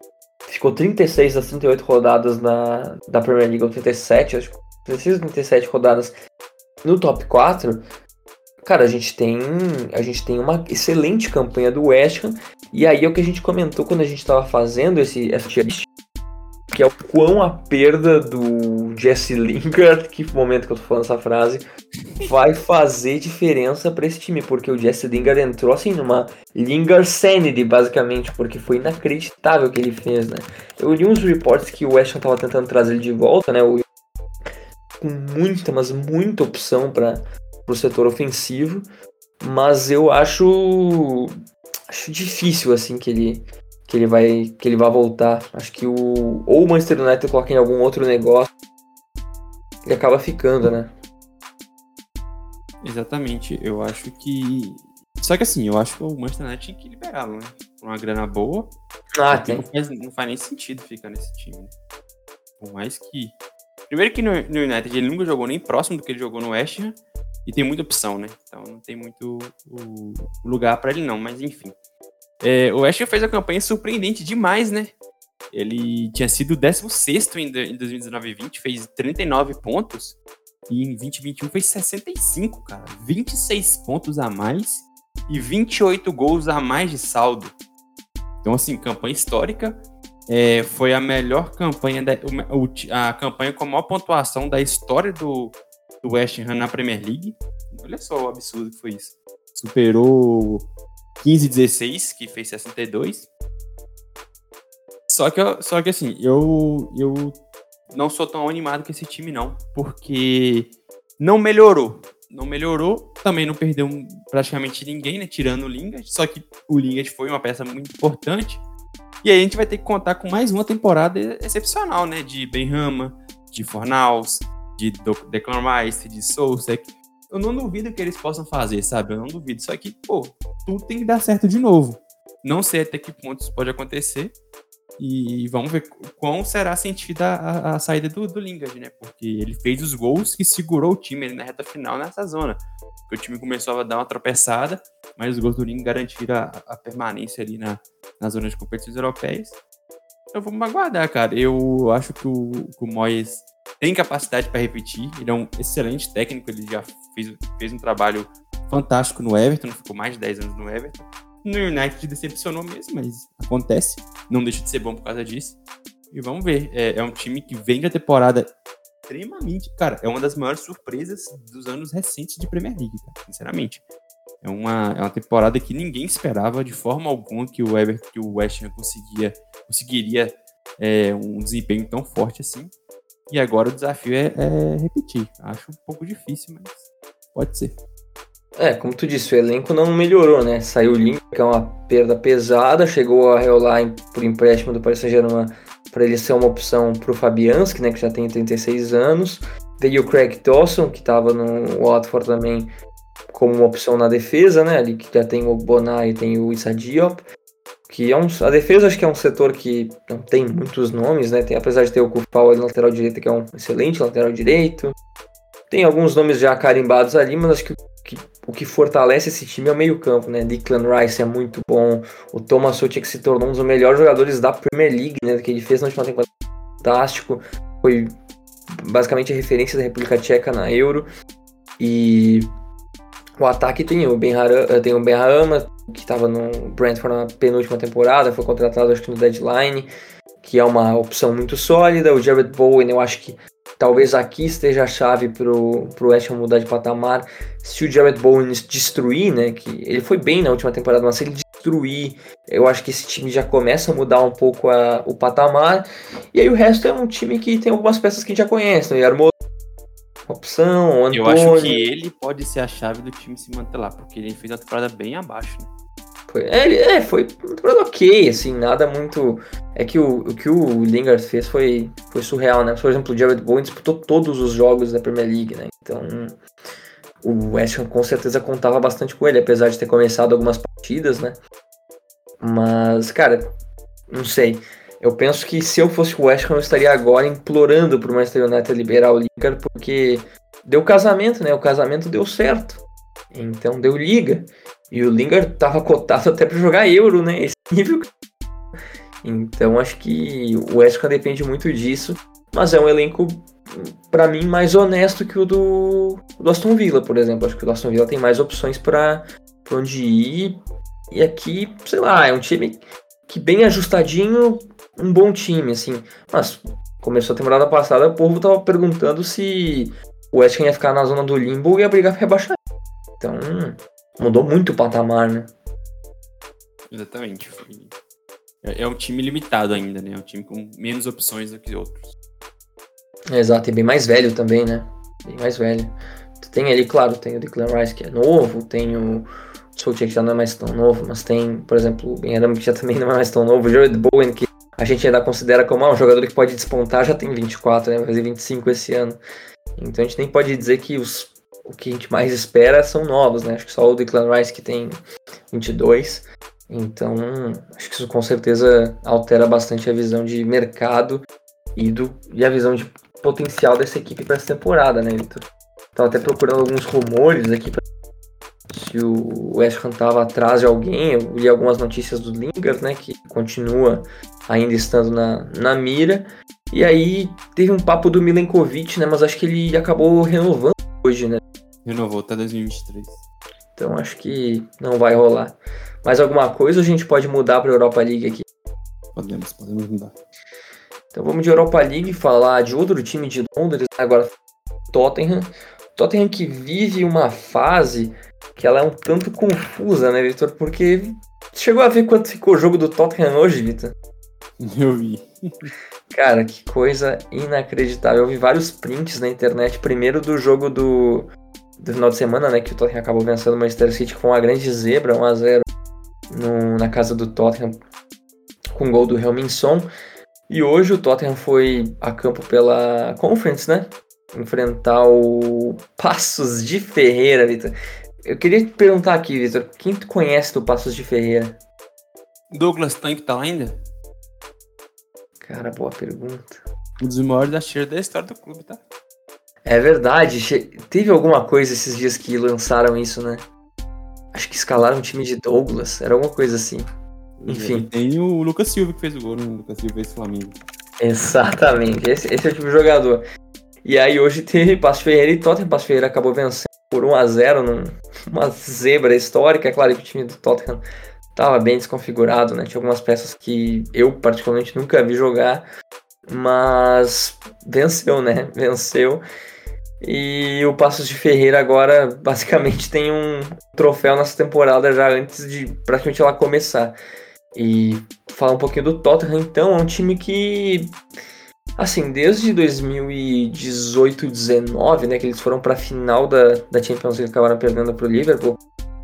ficou 36 das 38 rodadas na, da Premier League, ou 37, acho que 36 37 rodadas no top 4, cara, a gente tem a gente tem uma excelente campanha do West Ham, e aí é o que a gente comentou quando a gente estava fazendo esse, essa que é o quão a perda do Jesse Lingard, que momento que eu tô falando essa frase, vai fazer diferença para esse time, porque o Jesse Lingard entrou assim numa Lingard Sanity, basicamente, porque foi inacreditável o que ele fez, né? Eu li uns reports que o West Ham tava tentando trazer ele de volta, né? O, com muita, mas muita opção para o setor ofensivo, mas eu acho acho difícil assim que ele que ele vai que ele vai voltar. Acho que o ou o Manchester United coloca em algum outro negócio e acaba ficando, né?
Exatamente. Eu acho que só que assim, eu acho que o Manchester United tinha que liberá-lo, né? Por uma grana boa.
Ah, tem.
Não faz, não faz nem sentido ficar nesse time. Né? Por mais que. Primeiro que no, no, United ele nunca jogou nem próximo do que ele jogou no West Ham. E tem muita opção, né? Então não tem muito o, lugar para ele, não. Mas enfim. É, o Ashley fez uma campanha surpreendente demais, né? Ele tinha sido 16 em 2019 e 20, fez 39 pontos. E em 2021 fez 65, cara. 26 pontos a mais e 28 gols a mais de saldo. Então, assim, campanha histórica. É, foi a melhor campanha, da, a campanha com a maior pontuação da história do, do West Ham na Premier League. Olha só o absurdo que foi isso. Superou 15 16, que fez 62. Só que, só que assim, eu, eu não sou tão animado com esse time, não. Porque não melhorou. Não melhorou, também não perdeu praticamente ninguém, né? Tirando o Lingard. Só que o Lingard foi uma peça muito importante. E aí a gente vai ter que contar com mais uma temporada excepcional, né? De Benrama, de Fornals, de Declan Rice, de Sousek eu não duvido que eles possam fazer, sabe? Eu não duvido. Só que, pô, tudo tem que dar certo de novo. Não sei até que ponto isso pode acontecer. E vamos ver quão será sentida a, a saída do, do Lingard, né? Porque ele fez os gols que segurou o time ali na reta final nessa zona. Porque o time começou a dar uma tropeçada, mas os gols do Lingard garantiram a, a permanência ali na, na zona de competições europeias. Então vamos aguardar, cara. Eu acho que o, que o Moyes tem capacidade para repetir. Ele é um excelente técnico, ele já fez, fez um trabalho fantástico no Everton, ficou mais de 10 anos no Everton. No United decepcionou mesmo, mas acontece. Não deixa de ser bom por causa disso. E vamos ver. É, é um time que vem da temporada extremamente. Cara, é uma das maiores surpresas dos anos recentes de Premier League, cara, sinceramente. É uma, é uma temporada que ninguém esperava de forma alguma que o Everton, que o West Ham conseguia, conseguiria é, um desempenho tão forte assim. E agora o desafio é, é repetir. Acho um pouco difícil, mas pode ser.
É, como tu disse, o elenco não melhorou, né? Saiu o Link, que é uma perda pesada, chegou a reolar por empréstimo do Paris Saint-Germain para ele ser uma opção para o Fabianski, né, que já tem 36 anos. Veio o Craig Dawson, que estava no Watford também como uma opção na defesa, né, ali que já tem o Bonar e tem o Issa Diop que é um, a defesa acho que é um setor que não tem muitos nomes, né? Tem, apesar de ter o Kufal ali lateral direito, que é um excelente lateral direito. Tem alguns nomes já carimbados ali, mas acho que, que o que fortalece esse time é o meio-campo, né? Declan Rice é muito bom. O Thomas Suchek se tornou um dos melhores jogadores da Premier League, né? Que ele fez na última temporada. Fantástico. Foi basicamente a referência da República Tcheca na Euro. E o ataque tem o Ben tem o Ben que estava no Brentford na penúltima temporada, foi contratado acho que no deadline, que é uma opção muito sólida. O Jared Bowen, eu acho que talvez aqui esteja a chave pro, pro West Ham mudar de patamar. Se o Jared Bowen destruir, né, que ele foi bem na última temporada, mas se ele destruir, eu acho que esse time já começa a mudar um pouco a, o patamar. E aí o resto é um time que tem algumas peças que a gente já conhece, né? Opção, Antônio.
Eu acho que ele pode ser a chave do time se manter lá, porque ele fez uma temporada bem abaixo, né?
Foi, é, é, foi uma temporada ok, assim, nada muito. É que o, o que o Lingard fez foi, foi surreal, né? Por exemplo, o Jared Bowen disputou todos os jogos da Premier League, né? Então, o West Ham com certeza contava bastante com ele, apesar de ter começado algumas partidas, né? Mas, cara, não sei. Eu penso que se eu fosse o West Ham, eu estaria agora implorando pro Manchester United liberar o Lingard, porque deu casamento, né? O casamento deu certo. Então deu liga. E o Lingard tava cotado até para jogar Euro, né? Esse nível. Então acho que o West Ham depende muito disso. Mas é um elenco, para mim, mais honesto que o do, do Aston Villa, por exemplo. Acho que o Aston Villa tem mais opções para onde ir. E aqui, sei lá, é um time que bem ajustadinho, um bom time, assim. Mas começou a temporada passada, o povo tava perguntando se o West Ham ia ficar na zona do limbo e ia brigar pra rebaixar. Então, mudou muito o patamar, né?
Exatamente. É, é um time limitado ainda, né? É um time com menos opções do que outros.
Exato, e bem mais velho também, né? Bem mais velho. Tem ali, claro, tem o Declan Rice que é novo, tem o Solskjaer que já não é mais tão novo, mas tem, por exemplo, o Ben Adam que já também não é mais tão novo, o Jared Bowen que a gente ainda considera como ah, um jogador que pode despontar, já tem 24, né? Vai fazer 25 esse ano. Então a gente nem pode dizer que os, o que a gente mais espera são novos, né? Acho que só o Declan Rice que tem 22. Então, acho que isso com certeza altera bastante a visão de mercado e, do, e a visão de potencial dessa equipe para essa temporada, né, Vitor? Tava até procurando alguns rumores aqui pra se o West Ham tava atrás de alguém. Eu li algumas notícias do Lingard, né, que continua ainda estando na, na mira. E aí teve um papo do Milenkovic, né, mas acho que ele acabou renovando hoje, né?
Renovou até 2023.
Então acho que não vai rolar. Mais alguma coisa a gente pode mudar para Europa League aqui?
Podemos, podemos mudar.
Então vamos de Europa League falar de outro time de Londres, agora Tottenham. Tottenham que vive uma fase que ela é um tanto confusa, né, Vitor? Porque chegou a ver quanto ficou o jogo do Tottenham hoje, Vitor?
Eu vi.
Cara, que coisa inacreditável. Eu vi vários prints na internet. Primeiro do jogo do, do final de semana, né? Que o Tottenham acabou vencendo o Manchester City com uma grande zebra, 1x0 na casa do Tottenham com gol do Helminson. E hoje o Tottenham foi a campo pela Conference, né? Enfrentar o Passos de Ferreira, Vitor. Eu queria te perguntar aqui, Vitor, quem tu conhece do Passos de Ferreira?
Douglas Tank tá lá ainda?
Cara, boa pergunta.
Um dos maiores da cheira da história do clube, tá?
É verdade. Teve alguma coisa esses dias que lançaram isso, né? Acho que escalaram um time de Douglas. Era alguma coisa assim. Enfim. E
tem o Lucas Silva que fez o gol, né? O Lucas Silva fez o Flamengo.
Exatamente. Esse, esse, é o tipo de jogador. E aí hoje teve Passo Ferreira e Tottenham. Passo Ferreira acabou vencendo por 1 a 0 numa zebra histórica. É claro que o time do Tottenham estava bem desconfigurado, né? Tinha algumas peças que eu particularmente nunca vi jogar, mas venceu, né? Venceu. E o Passos de Ferreira agora basicamente tem um troféu nessa temporada já antes de praticamente ela começar. E falar um pouquinho do Tottenham, então, é um time que, assim, desde 2018 19, né, que eles foram para a final da, da Champions League, acabaram perdendo para o Liverpool,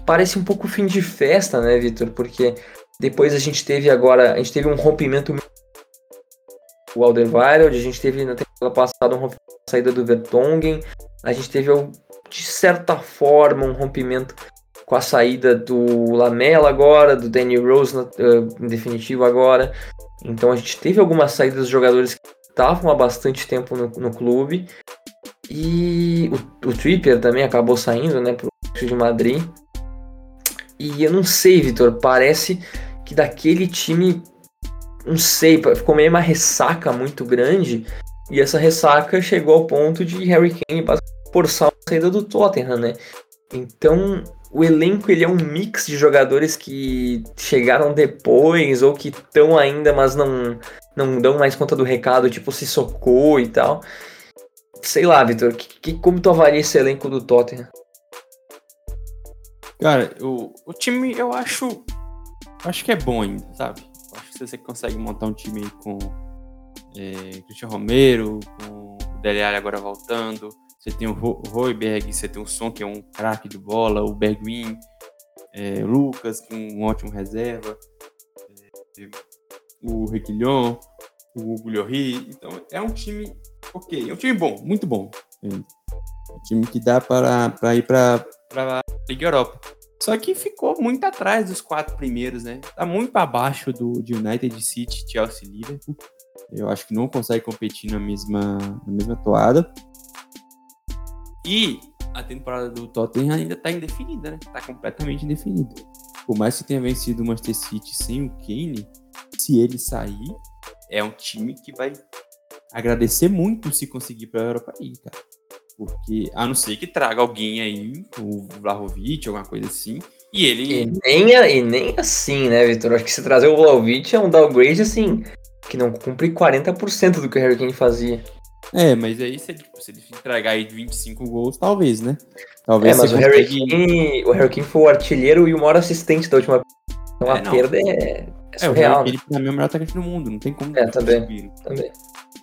parece um pouco fim de festa, né, Vitor? Porque depois a gente teve agora, a gente teve um rompimento o Alderweireld, a gente teve na temporada passada um rompimento a saída do Vertonghen, a gente teve de certa forma um rompimento com a saída do Lamela agora, do Danny Rose uh, em definitivo agora. Então a gente teve algumas saídas de jogadores que estavam há bastante tempo no, no clube. E o, o também acabou saindo, né, pro de Madrid. E eu não sei, Vitor, parece que daquele time, não sei, ficou meio uma ressaca muito grande. E essa ressaca chegou ao ponto de Harry Kane forçar a saída do Tottenham, né? Então, o elenco ele é um mix de jogadores que chegaram depois ou que estão ainda, mas não, não dão mais conta do recado, tipo se socou e tal. Sei lá, Vitor, que, que, como tu avalia esse elenco do Tottenham?
Cara, o, o time eu acho. Acho que é bom ainda, sabe? Acho que você consegue montar um time com é, Cristian Romero, com o Dele Alli agora voltando. Você tem o Royberg, você tem o Son, que é um craque de bola, o Bergwin, é, Lucas, um ótimo reserva, é, o Requilhon, o Hugo Então é um time ok, é um time bom, muito bom. É um time que dá para, para ir para a Liga Europa. Só que ficou muito atrás dos quatro primeiros, né? Tá muito abaixo do de United City, Chelsea Liverpool. Eu acho que não consegue competir na mesma, na mesma toada. E a temporada do Tottenham ainda tá indefinida, né? Tá completamente indefinida. Por mais que tenha vencido o Manchester City sem o Kane, se ele sair, é um time que vai agradecer muito se conseguir para a Europa League, cara. Porque, a não ser que traga alguém aí, o Vlahovic, alguma coisa assim, e ele.
E nem, e nem assim, né, Vitor? Acho que se trazer o Vlahovic é um downgrade, assim, que não cumpre 40% do que o Harry Kane fazia.
É, mas aí se ele, tipo, se ele entregar aí 25 gols, talvez, né? Talvez
é, mas o, Harry Kane, o Harry Kane foi o artilheiro e o maior assistente da última. Então a é, perda é, é surreal. É, o Harry
Kane, pra mim, é o melhor atacante do mundo, não tem como.
É, também. também.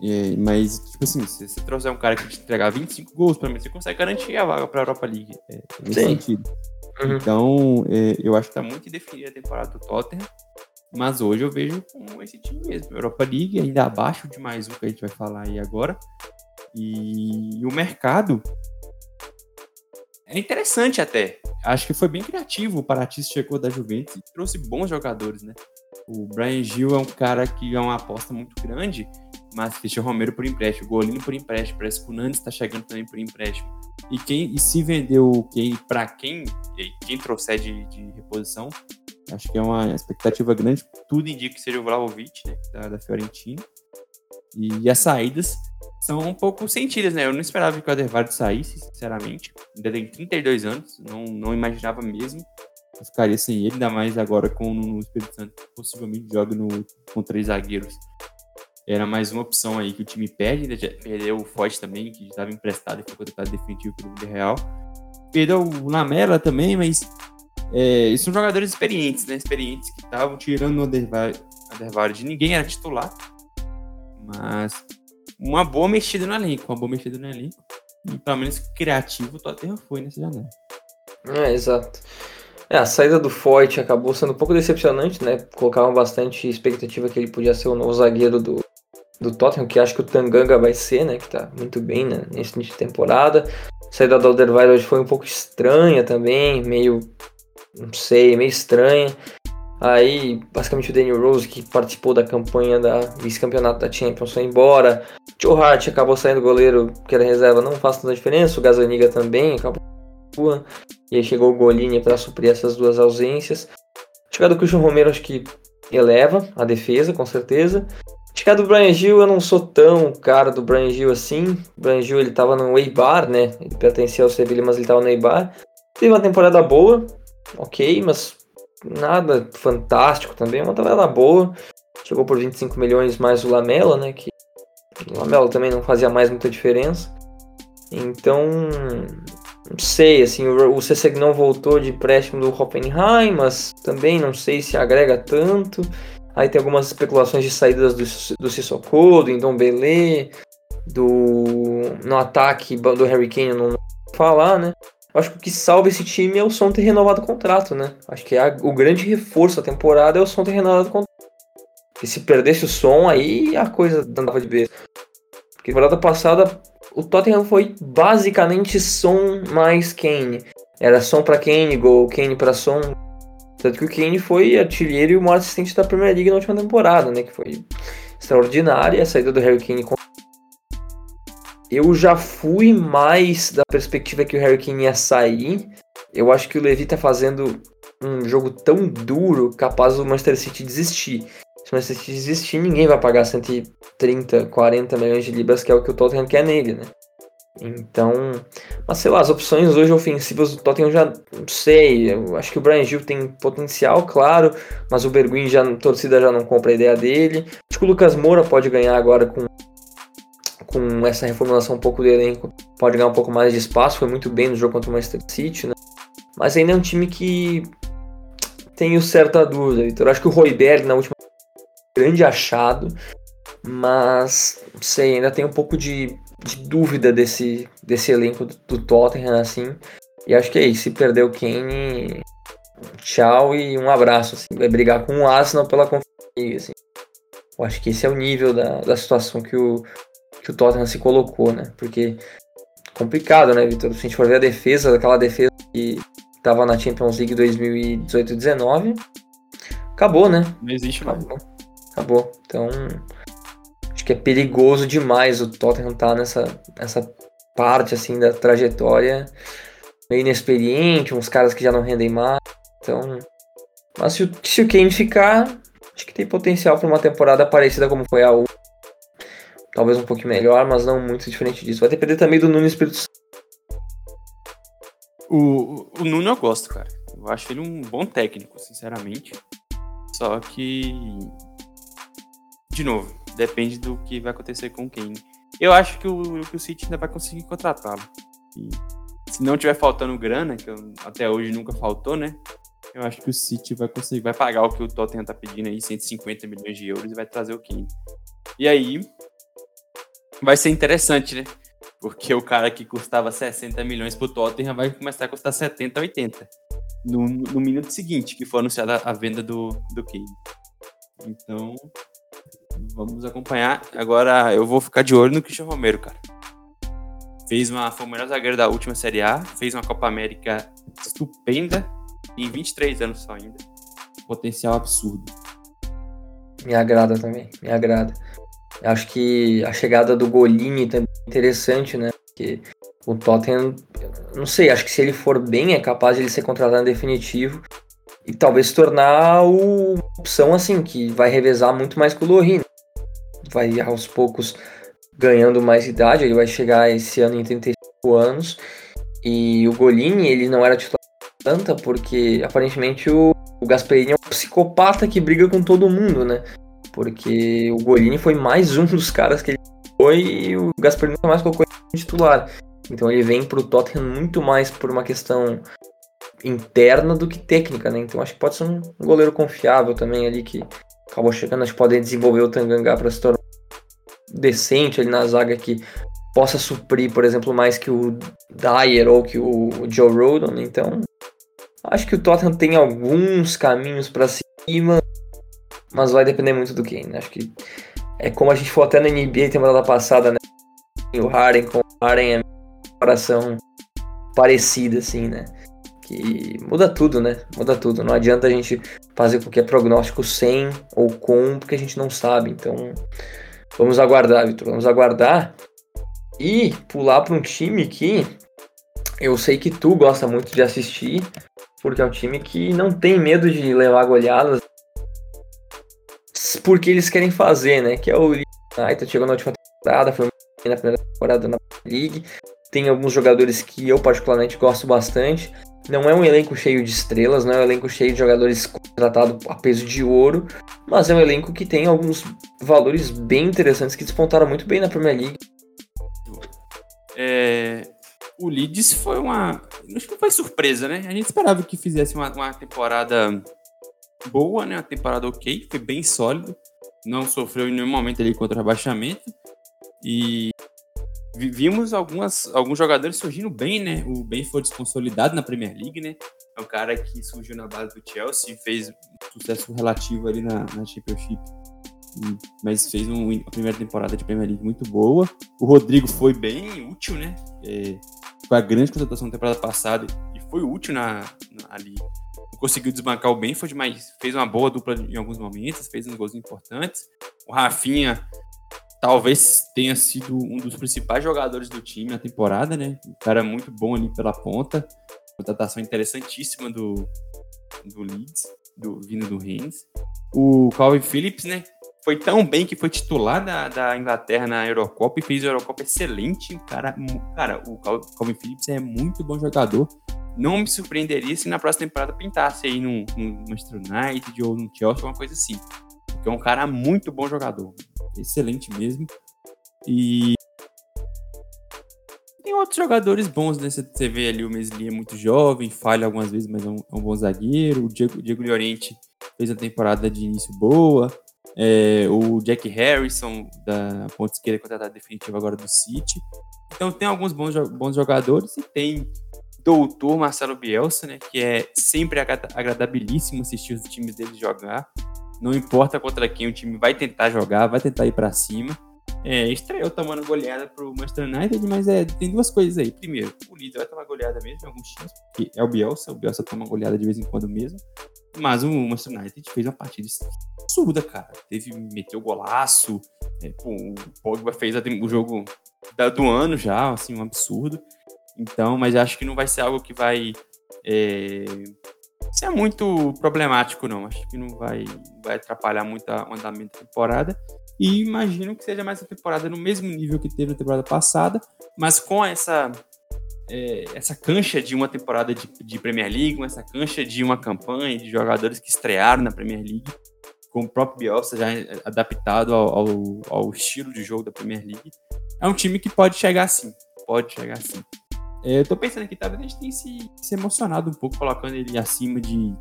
É, mas, tipo assim, se você trouxer um cara que te entregar 25 gols, pra mim, você consegue garantir a vaga pra Europa League. É, nesse Sim. sentido. Uhum. Então, é, eu acho que tá muito definida a temporada do Tottenham. Mas hoje eu vejo com esse time mesmo. Europa League ainda abaixo de mais um que a gente vai falar aí agora. E, e o mercado é interessante até. Acho que foi bem criativo. O Paratis chegou da Juventus e trouxe bons jogadores, né? O Brian Gil é um cara que é uma aposta muito grande, mas o Romero por empréstimo, o Golino por empréstimo, parece que o Nandes está chegando também por empréstimo. E quem e se vendeu quem para quem quem trouxer de, de, reposição, acho que é uma expectativa grande. Tudo indica que seja o Vlahovic, né, da, da Fiorentina. E, as saídas são um pouco sentidas, né? Eu não esperava que o Adervard saísse, sinceramente. Ainda tem 32 anos, não, não imaginava mesmo. Eu ficaria sem ele, ainda mais agora com o Espírito Santo, possivelmente joga no, com três zagueiros era mais uma opção aí que o time perde, ainda perdeu o Foz também, que estava emprestado e foi contratado definitivo pelo Real. Perdeu o Lamela também, mas é, são jogadores experientes, né? Experientes que estavam tirando o Adervaro de ninguém era titular. Mas uma boa mexida no elenco, uma boa mexida no elenco. E pelo menos criativo o Tottenham foi nessa janela.
É, exato. É, a saída do Foyt acabou sendo um pouco decepcionante, né? Colocavam bastante expectativa que ele podia ser o novo zagueiro do, do Tottenham, que acho que o Tanganga vai ser, né? Que tá muito bem né, nesse início de temporada. A saída do Alderweireld foi um pouco estranha também, meio. Não sei, meio estranha. Aí, basicamente, o Daniel Rose, que participou da campanha da vice-campeonato da Champions, foi embora. Joe Hart acabou saindo goleiro, que era reserva, não faz tanta diferença. O Gazaniga também acabou. E aí chegou o Golini para suprir essas duas ausências. Chegada do Christian Romero, acho que eleva a defesa, com certeza. Chegada do Brian Gil, eu não sou tão cara do Brian Gil assim. O Brian Gil, ele tava no Eibar, né? Ele pertencia ao Sevilla, mas ele tava no Eibar. Teve uma temporada boa, ok, mas nada fantástico também. Uma temporada boa. Chegou por 25 milhões mais o Lamela, né? Que o Lamela também não fazia mais muita diferença. Então, não sei, assim, o, o não voltou de empréstimo do Hoffenheim, mas também não sei se agrega tanto. Aí tem algumas especulações de saídas do, do Sissoko, do Indombele, do no ataque do Harry Kane, não vou falar, né? Acho que o que salva esse time é o som ter renovado o contrato, né? Acho que é a, o grande reforço da temporada é o som ter renovado o contrato. Porque se perdesse o som, aí a coisa andava de vez. Porque temporada passada o Tottenham foi basicamente som mais Kane. Era som para Kane, gol, Kane para som, tanto que o Kane foi artilheiro e o maior assistente da Premier League na última temporada, né? Que foi extraordinária a saída do Harry Kane. Eu já fui mais da perspectiva que o Harry Kane ia sair. Eu acho que o Levi tá fazendo um jogo tão duro capaz do Manchester City desistir. Se o Manchester City desistir, ninguém vai pagar 130, 40 milhões de libras, que é o que o Tottenham quer nele, né? Então, mas sei lá, as opções hoje ofensivas do Tottenham já não sei. Eu acho que o Brian Gil tem potencial, claro, mas o Berguin já torcida já não compra a ideia dele. Acho que o Lucas Moura pode ganhar agora com com essa reformulação um pouco do elenco, pode ganhar um pouco mais de espaço, foi muito bem no jogo contra o Manchester City, né? Mas ainda é um time que tenho certa dúvida, Vitor. Acho que o Royberg na última grande achado, mas não sei, ainda tem um pouco de de dúvida desse, desse elenco do, do Tottenham, assim. E acho que é isso. Se perder o Kane, tchau e um abraço. Assim. Vai brigar com o Arsenal pela confiança. Assim. Eu acho que esse é o nível da, da situação que o, que o Tottenham se colocou, né? Porque complicado, né, Vitor? Se a gente for ver a defesa, aquela defesa que estava na Champions League 2018-19, acabou, né?
Não existe mais.
Acabou. acabou. Então, Acho que é perigoso demais o Tottenham estar tá nessa, nessa parte assim da trajetória meio inexperiente, uns caras que já não rendem mais. Então, mas se o, se o Kane ficar, acho que tem potencial para uma temporada parecida como foi a U. Talvez um pouquinho melhor, mas não muito diferente disso. Vai depender também do Nuno Espírito Santo.
O, o Nuno eu gosto, cara. Eu acho ele um bom técnico, sinceramente. Só que. De novo, depende do que vai acontecer com Kane. Eu acho que o, que o City ainda vai conseguir contratá-lo. Se não tiver faltando grana, que eu, até hoje nunca faltou, né? Eu acho que o City vai conseguir, vai pagar o que o Tottenham tá pedindo aí, 150 milhões de euros, e vai trazer o Kane. E aí, vai ser interessante, né? Porque o cara que custava 60 milhões pro Tottenham vai começar a custar 70, 80. No, no minuto seguinte que for anunciada a venda do, do Kane. Então, vamos acompanhar. Agora eu vou ficar de olho no Cristian Romero, cara. Fez uma, foi o melhor zagueiro da última Série A, fez uma Copa América estupenda, em 23 anos só ainda. Potencial absurdo.
Me agrada também, me agrada. Acho que a chegada do Golini também é interessante, né? Porque o Tottenham, não sei, acho que se ele for bem, é capaz de ele ser contratado em definitivo e talvez se tornar uma opção assim, que vai revezar muito mais com o Lohri. Vai aos poucos ganhando mais idade, ele vai chegar esse ano em 35 anos. E o Golini, ele não era titular tanta porque aparentemente o, o Gasperini é um psicopata que briga com todo mundo, né? Porque o Golini foi mais um dos caras que ele foi e o Gasperini mais colocou ele titular. Então ele vem pro Tottenham muito mais por uma questão interna do que técnica, né? Então acho que pode ser um goleiro confiável também ali que acabou chegando, acho que pode desenvolver o Tanganga para se tornar decente ali na zaga que possa suprir, por exemplo, mais que o Dyer ou que o Joe Rodon. Então acho que o Tottenham tem alguns caminhos para cima, mas vai depender muito do Kane. Acho que é como a gente foi até na NBA temporada passada, né? O Harden com o Harden é uma comparação parecida, assim, né? Que muda tudo, né? Muda tudo. Não adianta a gente fazer qualquer prognóstico sem ou com, porque a gente não sabe. Então, vamos aguardar, Vitor. Vamos aguardar e pular para um time que eu sei que tu gosta muito de assistir, porque é um time que não tem medo de levar goleadas porque eles querem fazer, né? Que é o United, chegou na última temporada, foi na primeira temporada na League. Tem alguns jogadores que eu particularmente gosto bastante. Não é um elenco cheio de estrelas, não é um elenco cheio de jogadores contratados a peso de ouro, mas é um elenco que tem alguns valores bem interessantes que despontaram muito bem na Premier League.
É, o Leeds foi uma. Acho que foi surpresa, né? A gente esperava que fizesse uma, uma temporada boa, né? Uma temporada ok, foi bem sólido. Não sofreu em nenhum momento ali contra o rebaixamento. E vimos algumas, alguns jogadores surgindo bem, né? O Ben foi desconsolidado na Premier League, né? É um cara que surgiu na base do Chelsea, fez sucesso relativo ali na, na Championship, mas fez um, uma primeira temporada de Premier League muito boa. O Rodrigo foi bem útil, né? É, foi a grande contratação da temporada passada e foi útil na, na ali conseguiu desbancar o Benford, mas fez uma boa dupla em alguns momentos, fez uns gols importantes. O Rafinha talvez tenha sido um dos principais jogadores do time na temporada, né? Um cara muito bom ali pela ponta. Contratação interessantíssima do, do Leeds, do vindo do Rennes. O Calvin Phillips, né? Foi tão bem que foi titular da, da Inglaterra na Eurocopa e fez a Eurocopa excelente. Cara, cara, o Calvin Phillips é muito bom jogador não me surpreenderia se na próxima temporada pintasse aí no, no Manchester United ou no Chelsea, uma coisa assim. Porque é um cara muito bom jogador. Excelente mesmo. E tem outros jogadores bons né? Você vê ali o Mesli é muito jovem, falha algumas vezes, mas é um, é um bom zagueiro. O Diego, Diego Llorente fez a temporada de início boa. É, o Jack Harrison, da ponta esquerda, contratado definitivo agora do City. Então tem alguns bons, bons jogadores e tem doutor Marcelo Bielsa, né? Que é sempre agradabilíssimo assistir os times dele jogar. Não importa contra quem o time vai tentar jogar, vai tentar ir para cima. É, estreou tomando goleada pro Manchester United, mas é, tem duas coisas aí. Primeiro, o líder vai tomar goleada mesmo em alguns times, porque é o Bielsa, o Bielsa toma goleada de vez em quando mesmo. Mas o Manchester United fez uma partida absurda, cara. Teve, meteu golaço. É, pô, o Pogba fez o jogo do ano já, assim, um absurdo. Então, mas acho que não vai ser algo que vai é, ser muito problemático, não. Acho que não vai, vai atrapalhar muito o andamento da temporada. E imagino que seja mais uma temporada no mesmo nível que teve na temporada passada, mas com essa é, essa cancha de uma temporada de, de, Premier League, essa cancha de uma campanha de jogadores que estrearam na Premier League, com o próprio Bielsa já adaptado ao, ao, ao estilo de jogo da Premier League, é um time que pode chegar assim, pode chegar assim. É, eu tô pensando aqui, talvez a gente tenha se, se emocionado um pouco colocando ele acima de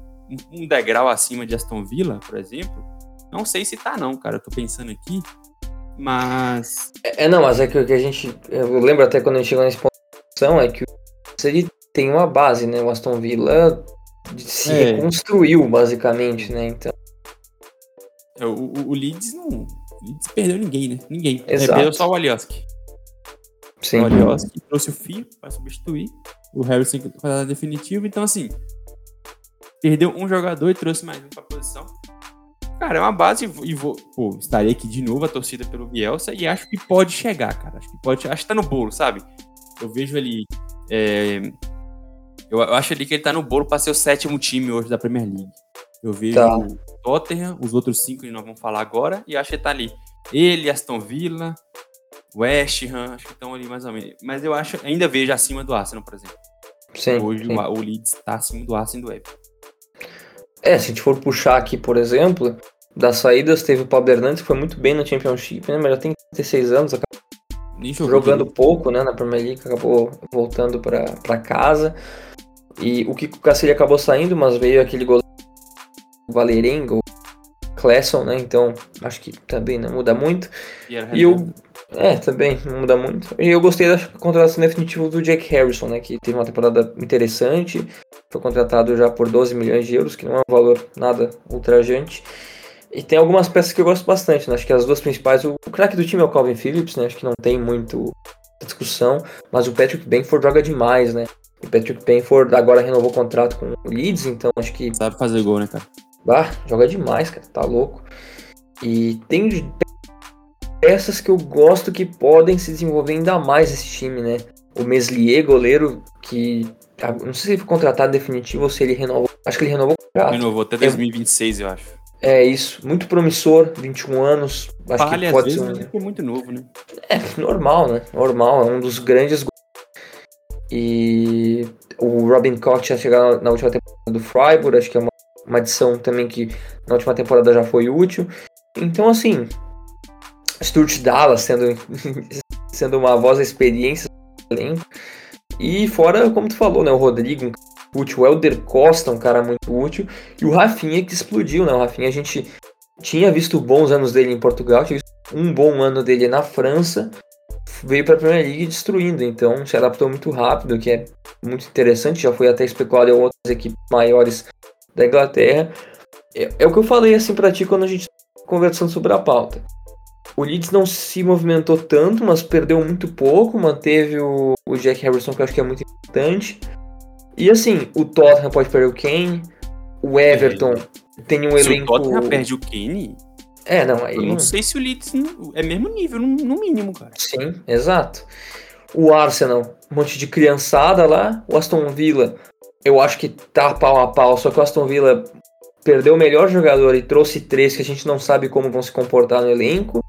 um, degrau acima de Aston Villa, por exemplo, não sei se tá, não, cara. Eu tô pensando aqui. Mas.
É, é não, mas é que o que a gente. Eu lembro até quando a gente chegou nessa posição, é que ele tem uma base, né? O Aston Villa se é. reconstruiu, basicamente, né? Então.
É, o, o, Leeds não. O Leeds perdeu ninguém, né? Ninguém. Exato. Perdeu só o Alioski. Sim. O Alioski trouxe o Fio para substituir. O Harrison para definitivo. Então, assim. Perdeu um jogador e trouxe mais um pra posição. Cara, é uma base e vou, pô, estarei aqui de novo a torcida pelo Bielsa e acho que pode chegar, cara. Acho que pode, acho que tá no bolo, sabe? Eu vejo ali é, eu, eu, acho ali que ele tá no bolo para ser o sétimo time hoje da Premier League. Eu vejo tá. o Tottenham, os outros cinco que nós vamos falar agora, e acho que tá ali. Ele, Aston Villa, West Ham, acho que estão ali mais ou menos. Mas eu acho, ainda vejo acima do Arsenal, por exemplo. Sim, hoje sim. O, Leeds tá acima do Arsenal e do Everton.
É, se a gente for puxar aqui, por exemplo, das saídas teve o Pablo Hernandes, que foi muito bem no Championship, né? Mas já tem 36 anos, acabou jogando pouco, né? Na Premier League, acabou voltando para casa. E o Kiko Cacelli acabou saindo, mas veio aquele goleiro Valerengo, Clesson, né? Então, acho que também não muda muito. E, eu... É, também, não muda muito. E eu gostei da contratação definitiva do Jack Harrison, né? Que teve uma temporada interessante. Foi contratado já por 12 milhões de euros, que não é um valor nada ultrajante. E tem algumas peças que eu gosto bastante, né? Acho que as duas principais, o, o craque do time é o Calvin Phillips, né? Acho que não tem muito discussão, mas o Patrick Benford joga demais, né? O Patrick Benford agora renovou o contrato com o Leeds, então acho que.
Sabe fazer gol, né, cara?
Bah, joga demais, cara, tá louco. E tem peças que eu gosto que podem se desenvolver ainda mais esse time, né? O Meslier, goleiro, que. Ah, não sei se ele foi contratado definitivo ou se ele renovou. Acho que ele renovou o
contrato. Renovou até 2026, eu acho.
É isso, muito promissor, 21 anos.
Acho que pode ser um... é muito novo, né?
É, normal, né? Normal, é um dos grandes. E o Robin Koch já chegou na última temporada do Freiburg, acho que é uma, uma adição também que na última temporada já foi útil. Então, assim, Stuart Dallas sendo, sendo uma voz da experiência E fora, como tu falou, né? O Rodrigo, útil. O Helder Costa, um cara muito útil. E o Rafinha que explodiu, né? O Rafinha a gente tinha visto bons anos dele em Portugal, tinha visto um bom ano dele na França. Veio para a Premier League destruindo, então se adaptou muito rápido, que é muito interessante. Já foi até especulado em outras equipes maiores da Inglaterra. É, é o que eu falei assim para ti quando a gente conversando sobre a pauta. O Leeds não se movimentou tanto, mas perdeu muito pouco. Manteve o, o Jack Harrison, que eu acho que é muito importante. E assim, o Tottenham pode perder o Kane, o Everton é. tem um se elenco.
O Tottenham perde o Kane.
É, não, aí.
Eu não sei se o Leeds é mesmo nível, no, mínimo, cara.
Sim, exato. O Arsenal, um monte de criançada lá. O Aston Villa, eu acho que tá pau a pau, só que o Aston Villa perdeu o melhor jogador e trouxe três que a gente não sabe como vão se comportar no elenco.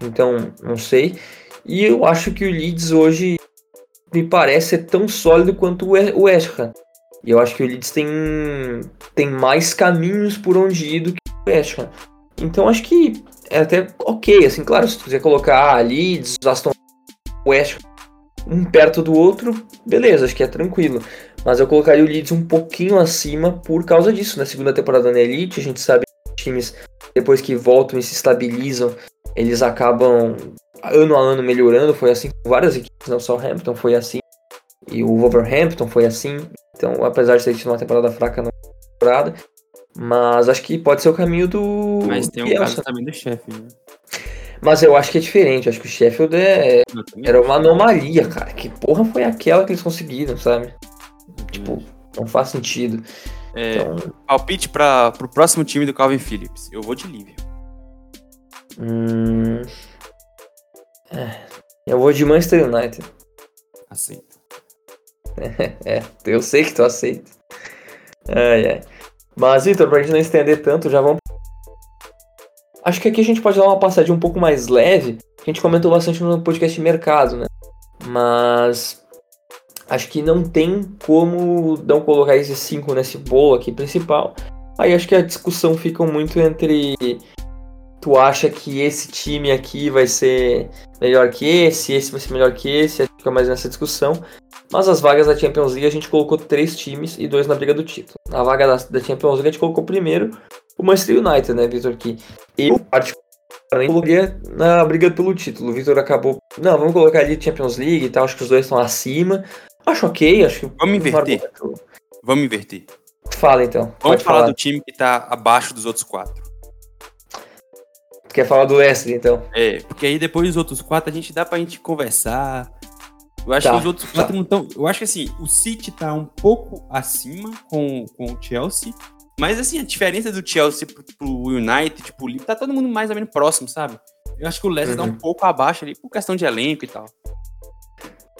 Então, não sei. E eu acho que o Leeds hoje me parece ser tão sólido quanto o West Ham. E eu acho que o Leeds tem, tem mais caminhos por onde ir do que o West Ham. Então acho que é até ok, assim, claro, se tu quiser colocar ah, Leeds, Aston West um perto do outro, beleza, acho que é tranquilo. Mas eu colocaria o Leeds um pouquinho acima por causa disso. Na segunda temporada na Elite, a gente sabe que os times, depois que voltam e se estabilizam, eles acabam ano a ano melhorando, foi assim com várias equipes, não só o Hampton foi assim, e o Wolverhampton foi assim, então apesar de ter tido uma temporada fraca na temporada, mas acho que pode ser o caminho do
Mas tem um Bielsa. caso também do Sheffield, né?
Mas eu acho que é diferente, acho que o Sheffield é... era uma anomalia, cara, que porra foi aquela que eles conseguiram, sabe? Tipo, não faz sentido.
É, então... Palpite para o próximo time do Calvin Phillips. Eu vou de Lívia.
Hum... É, eu vou de Manchester United.
Aceito.
É, eu sei que tu aceita. Ai, ai. Mas, Vitor, pra gente não estender tanto, já vamos. Acho que aqui a gente pode dar uma passadinha um pouco mais leve. A gente comentou bastante no podcast de mercado, né? Mas acho que não tem como não colocar esses cinco nesse bolo aqui principal. Aí acho que a discussão fica muito entre tu acha que esse time aqui vai ser melhor que esse, esse vai ser melhor que esse, fica mais nessa discussão. Mas as vagas da Champions League a gente colocou três times e dois na briga do título. Na vaga da, da Champions League a gente colocou primeiro o Manchester United, né, Vitor? Que eu particularmente coloquei na briga pelo título. O Vitor acabou. Não, vamos colocar ali Champions League e tal, acho que os dois estão acima. Acho ok, acho que.
Vamos inverter. Vamos inverter.
Fala então.
Vamos falar, falar, do time que tá abaixo dos outros quatro.
Quer falar do Leicester, então?
É, porque aí depois dos outros quatro a gente dá pra gente conversar. Eu acho tá, que os outros quatro tá. não estão. Eu acho que assim, o City tá um pouco acima com, com o Chelsea. Mas assim, a diferença do Chelsea pro, pro United, tipo, tá todo mundo mais ou menos próximo, sabe? Eu acho que o Leicester uhum. tá um pouco abaixo ali por questão de elenco e tal.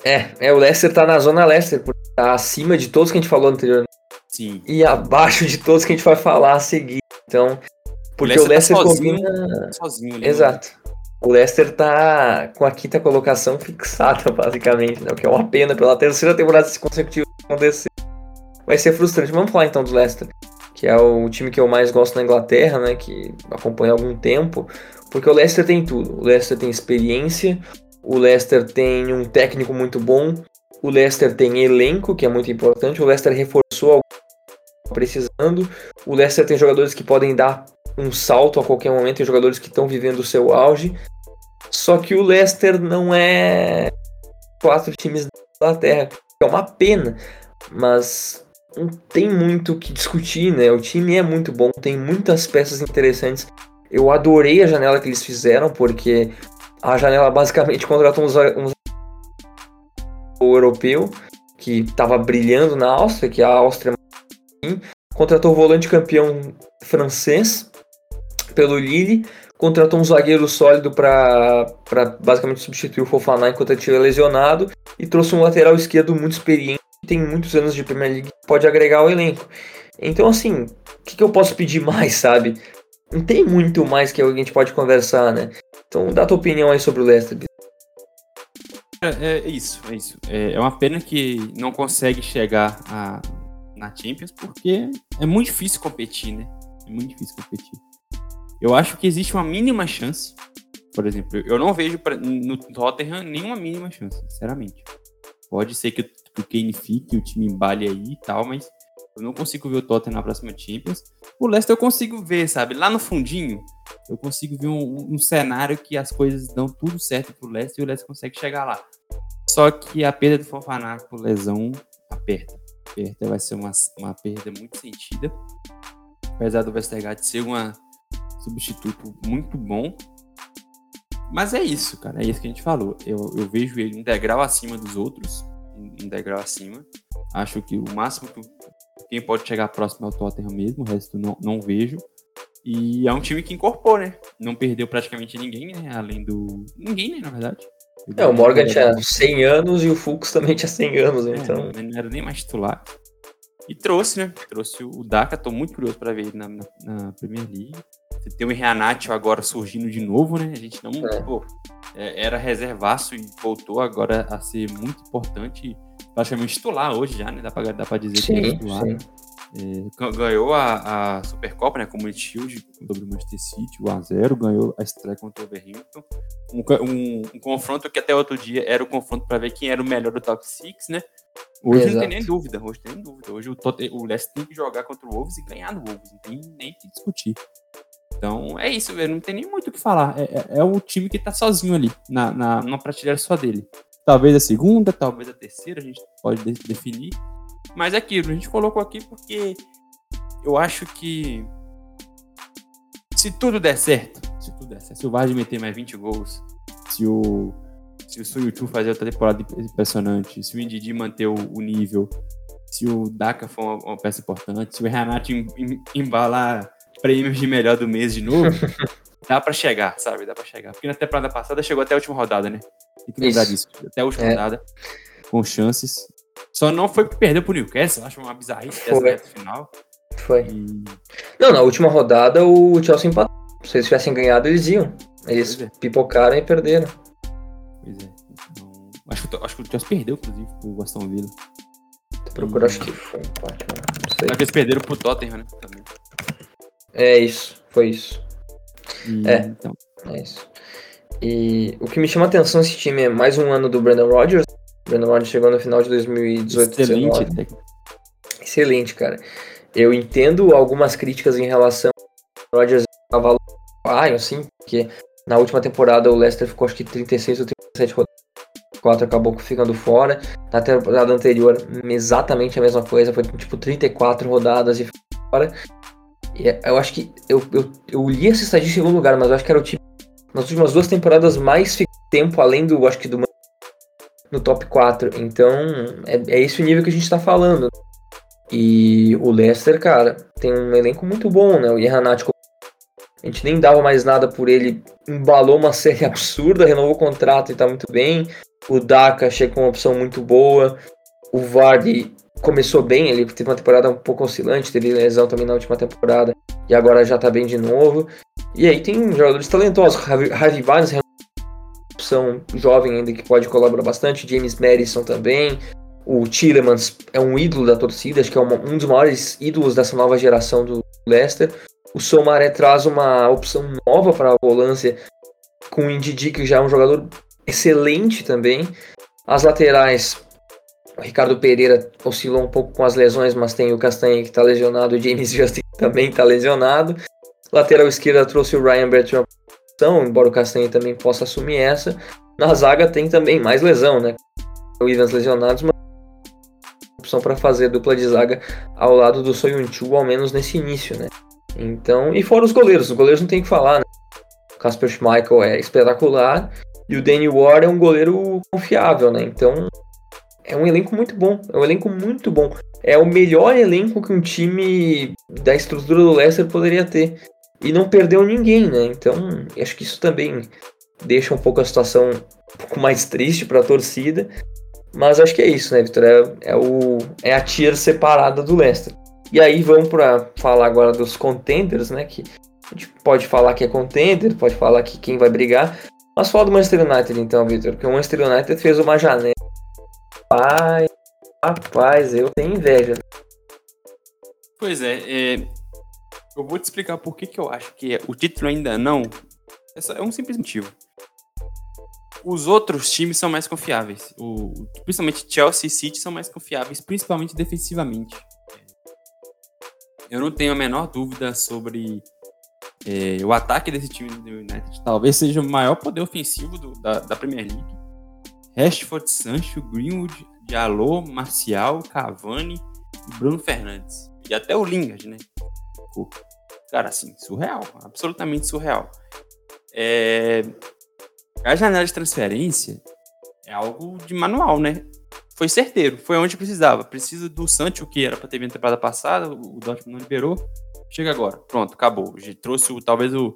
É, é, o Leicester tá na zona Leicester, tá acima de todos que a gente falou anteriormente.
Sim.
E abaixo de todos que a gente vai falar a seguir. Então, porque o Leicester, o Leicester tá sozinho, combina. Sozinho ali, Exato. Né? O Leicester tá com a quinta colocação fixada, basicamente, né? O que é uma pena pela terceira temporada consecutiva acontecer. Vai ser frustrante. Vamos falar então do Leicester, que é o time que eu mais gosto na Inglaterra, né? Que acompanha há algum tempo. Porque o Leicester tem tudo. O Leicester tem experiência, o Leicester tem um técnico muito bom, o Leicester tem elenco, que é muito importante, o Leicester reforçou precisando, o Leicester tem jogadores que podem dar um salto a qualquer momento, tem jogadores que estão vivendo o seu auge. Só que o Leicester não é quatro times da Inglaterra, é uma pena, mas não tem muito o que discutir, né? O time é muito bom, tem muitas peças interessantes. Eu adorei a janela que eles fizeram, porque a janela basicamente contratou uns, uns o europeu que estava brilhando na Áustria, que a Áustria contratou o volante campeão francês pelo Lille, contratou um zagueiro sólido para basicamente substituir o Fofana enquanto ele estiver lesionado e trouxe um lateral esquerdo muito experiente, tem muitos anos de Premier League, pode agregar ao elenco. Então, assim, o que, que, eu posso pedir mais, sabe? Não tem muito mais que a gente pode conversar, né? Então, dá tua opinião aí sobre o Leicester.
É, é isso, é isso. É, é uma pena que não consegue chegar a, na Champions, porque é muito difícil competir, né? É muito difícil competir. Eu acho que existe uma mínima chance. Por exemplo, eu não vejo pra, no Tottenham nenhuma mínima chance, sinceramente. Pode ser que o Kane fique, o time embale aí e tal, mas eu não consigo ver o Tottenham na próxima Champions. O Leicester eu consigo ver, sabe? Lá no fundinho, eu consigo ver um, um cenário que as coisas dão tudo certo pro Leicester e o Leicester consegue chegar lá. Só que a perda do Fofaná por lesão aperta. Aperta vai ser uma, uma perda muito sentida. Apesar do Westergaard ser uma substituto muito bom. Mas é isso, cara. É isso que a gente falou. Eu, eu vejo ele um degrau acima dos outros. Um degrau acima. Acho que o máximo que quem pode chegar próximo é o Tottenham mesmo. O resto não, não vejo. E é um time que incorporou, né? Não perdeu praticamente ninguém, né? Além do. Ninguém, né? Na verdade.
É, o Morgan tinha 100 anos e o Fux também tinha 100 anos,
é,
então.
Não era nem mais titular. E trouxe, né? Trouxe o Daka. Tô muito curioso para ver ele na, na, na Premier League. Você tem o Renato agora surgindo de novo, né? A gente não. É. Pô, é, era reservaço e voltou agora a ser muito importante. Praticamente titular hoje já, né? Dá pra, dá pra dizer sim, que é titular. Sim. É, ganhou a, a Supercopa, né? Community Shield sobre o Manchester City, o A0, ganhou a estreia contra o Overhampton. Um, um, um, confronto que até outro dia era o confronto para ver quem era o melhor do top 6, né? Hoje Exato. não tem nem dúvida, hoje tem nem dúvida. Hoje o, o Leicester tem que jogar contra o Wolves e ganhar do Wolves, não tem nem que discutir. Então é isso, velho. Não tem nem muito o que falar. É, é, é o time que tá sozinho ali, na, na, numa prateleira só dele. Talvez a segunda, talvez a terceira, a gente pode de definir. Mas é aquilo, a gente colocou aqui porque eu acho que se tudo der certo, se tudo der certo, se o Vardy meter mais 20 gols, se o se o Suiutu fazer outra temporada impressionante, se o Indidi manter o, o nível, se o Daka for uma, uma peça importante, se o Renato em, em, embalar prêmios de melhor do mês de novo, dá para chegar, sabe? Dá para chegar. Porque na temporada passada chegou até a última rodada, né? Tem que lembrar Isso. disso. Até a última é. rodada, com chances. Só não foi perdeu pro Newcastle, acho uma bizarrice essa final.
Foi. E... Não, na última rodada o Chelsea empatou. Se eles tivessem ganhado, eles iam. Eles é. pipocaram e perderam.
Pois é. Então, acho, que, acho que o Chelsea perdeu, inclusive, pro Aston Villa.
Procura, acho que foi empate,
não sei. Que eles perderam pro Tottenham, né? Também.
É isso, foi isso. E, é, então. é isso. E o que me chama a atenção nesse time é mais um ano do Brandon Rodgers. O Brandon Rodgers chegou no final de 2018. Excelente, Excelente, cara. Eu entendo algumas críticas em relação ao Rodgers cavalo assim, porque na última temporada o Leicester ficou acho que 36 ou 37 rodadas. 4 acabou ficando fora. Na temporada anterior, exatamente a mesma coisa, foi tipo 34 rodadas e fora. E é, eu acho que eu, eu, eu li essa estatística em algum lugar, mas eu acho que era o tipo nas últimas duas temporadas mais tempo além do acho que do no top 4. Então, é, é esse o nível que a gente tá falando. E o Leicester, cara, tem um elenco muito bom, né? O Ihanat, a gente nem dava mais nada por ele, embalou uma série absurda, renovou o contrato e tá muito bem. O Daka chega com uma opção muito boa. O Vardy começou bem, ele teve uma temporada um pouco oscilante, teve lesão também na última temporada e agora já tá bem de novo. E aí tem jogadores talentosos, Harvey Barnes é uma opção jovem ainda que pode colaborar bastante, James Madison também, o Tillemans é um ídolo da torcida, acho que é uma, um dos maiores ídolos dessa nova geração do Leicester. O Somaré traz uma opção nova para a volância com o Indidi, que já é um jogador excelente também. As laterais, o Ricardo Pereira oscilou um pouco com as lesões, mas tem o Castanha que está lesionado, o James Justin também está lesionado. Lateral esquerda trouxe o Ryan Bertrand, embora o Castanha também possa assumir essa. Na zaga tem também mais lesão, né? O Ivans lesionados, mas opção para fazer dupla de zaga ao lado do Soyuncu, ao menos nesse início, né? Então, e fora os goleiros, os goleiros não tem o que falar, né? O Casper Schmeichel é espetacular e o Danny Ward é um goleiro confiável, né? Então, é um elenco muito bom, é um elenco muito bom. É o melhor elenco que um time da estrutura do Leicester poderia ter. E não perdeu ninguém, né? Então, acho que isso também deixa um pouco a situação um pouco mais triste para a torcida. Mas acho que é isso, né, Vitor? É, é, o, é a tier separada do Leicester. E aí vamos para falar agora dos contenders, né? Que a gente pode falar que é contender, pode falar que quem vai brigar. Mas fala do Manchester United então, Vitor, porque o Manchester United fez uma janela. Pai, rapaz, eu tenho inveja.
Pois é, é, eu vou te explicar por que, que eu acho que o título ainda não. É um simples motivo os outros times são mais confiáveis. O, principalmente Chelsea e City são mais confiáveis, principalmente defensivamente. Eu não tenho a menor dúvida sobre é, o ataque desse time do United. Talvez seja o maior poder ofensivo do, da, da, Premier League. Rashford, Sancho, Greenwood, Diallo, Marcial, Cavani e Bruno Fernandes. E até o Lingard, né? Cara, assim, surreal. Absolutamente surreal. É, a janela de transferência é algo de manual, né? Foi certeiro, foi onde precisava. Precisa do Sancho, que era para ter vindo temporada passada, o Dortmund não liberou. Chega agora, pronto, acabou. Trouxe talvez o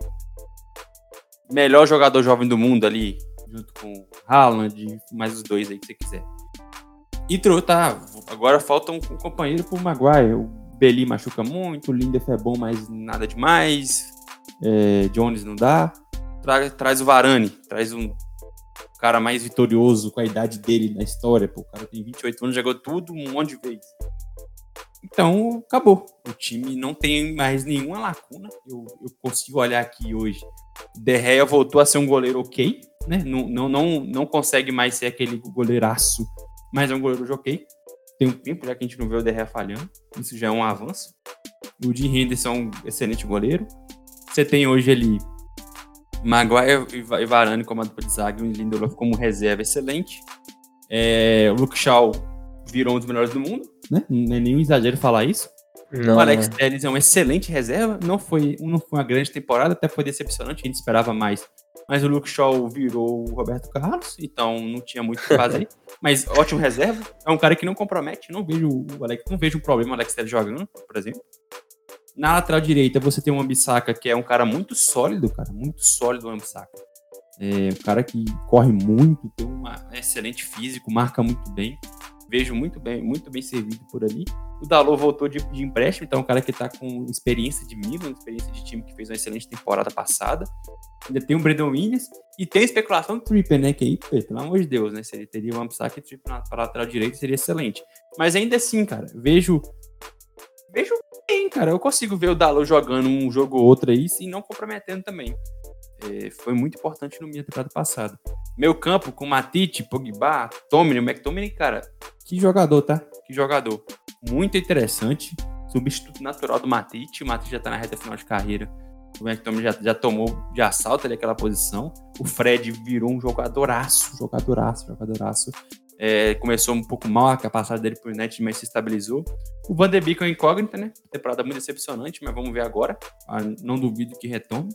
melhor jogador jovem do mundo ali, junto com Haaland, mais os dois aí que você quiser. E tá, agora falta um, um companheiro pro Maguire. O Beli machuca muito, o Lindelof é bom, mas nada demais. É, Jones não dá tra traz o Varane, traz um cara mais vitorioso com a idade dele na história. Pô, o cara tem 28 anos, jogou tudo um monte de vezes. Então, acabou. O time não tem mais nenhuma lacuna. Eu, eu consigo olhar aqui hoje. De Gea voltou a ser um goleiro ok, né? Não, não, não, não consegue mais ser aquele goleiraço, mas é um goleiro de ok. Tem um tempo já que a gente não vê o De Gea falhando. Isso já é um avanço. O Jim Henderson é um excelente goleiro. Você tem hoje ali Maguire e Varane como dupla de zaga e Lindelof como reserva excelente. É, o Luke Shaw virou um dos melhores do mundo, né? Não é nenhum exagero falar isso. Não, o Alex Telles é um excelente reserva. Não foi, não foi uma grande temporada, até foi decepcionante. A gente esperava mais mas o Luke Shaw virou o Roberto Carlos, então não tinha muito o que fazer. mas ótimo reserva. É um cara que não compromete. Não vejo o Alex, não vejo um problema o Alex Telles jogando, por exemplo. Na lateral direita, você tem o Ambissaca, que é um cara muito sólido, cara, muito sólido o Ambissaca. É um cara que corre muito, tem um excelente físico, marca muito bem. Vejo muito bem, muito bem servido por ali. O Dalot voltou de, de empréstimo, então é um cara que está com experiência de Milan, experiência de time que fez uma excelente temporada passada. Ainda tem o Brandon Williams e tem a especulação do Tripper, né? Que aí, pelo amor de Deus, né? Se ele teria Amsack e Tripper na lateral direita seria excelente. Mas ainda assim, cara, vejo. Vejo bem, cara. Eu consigo ver o Dalot jogando um jogo ou outro aí e não comprometendo também. É, foi muito importante no minha temporada passada. Meu campo com Matite, Pogba, Tomini, McTominay, cara, que jogador, tá? Que jogador. Muito interessante. Substituto natural do Matite. O Matite já tá na reta final de carreira. O McTominay já, já tomou de assalto ali aquela posição. O Fred virou um jogadoraço, jogadoraço, jogadoraço. É, começou um pouco mal a capacidade dele por net, mas se estabilizou. O Van de Beek é incógnita, né? Temporada muito decepcionante, mas vamos ver agora. Ah, não duvido que retome.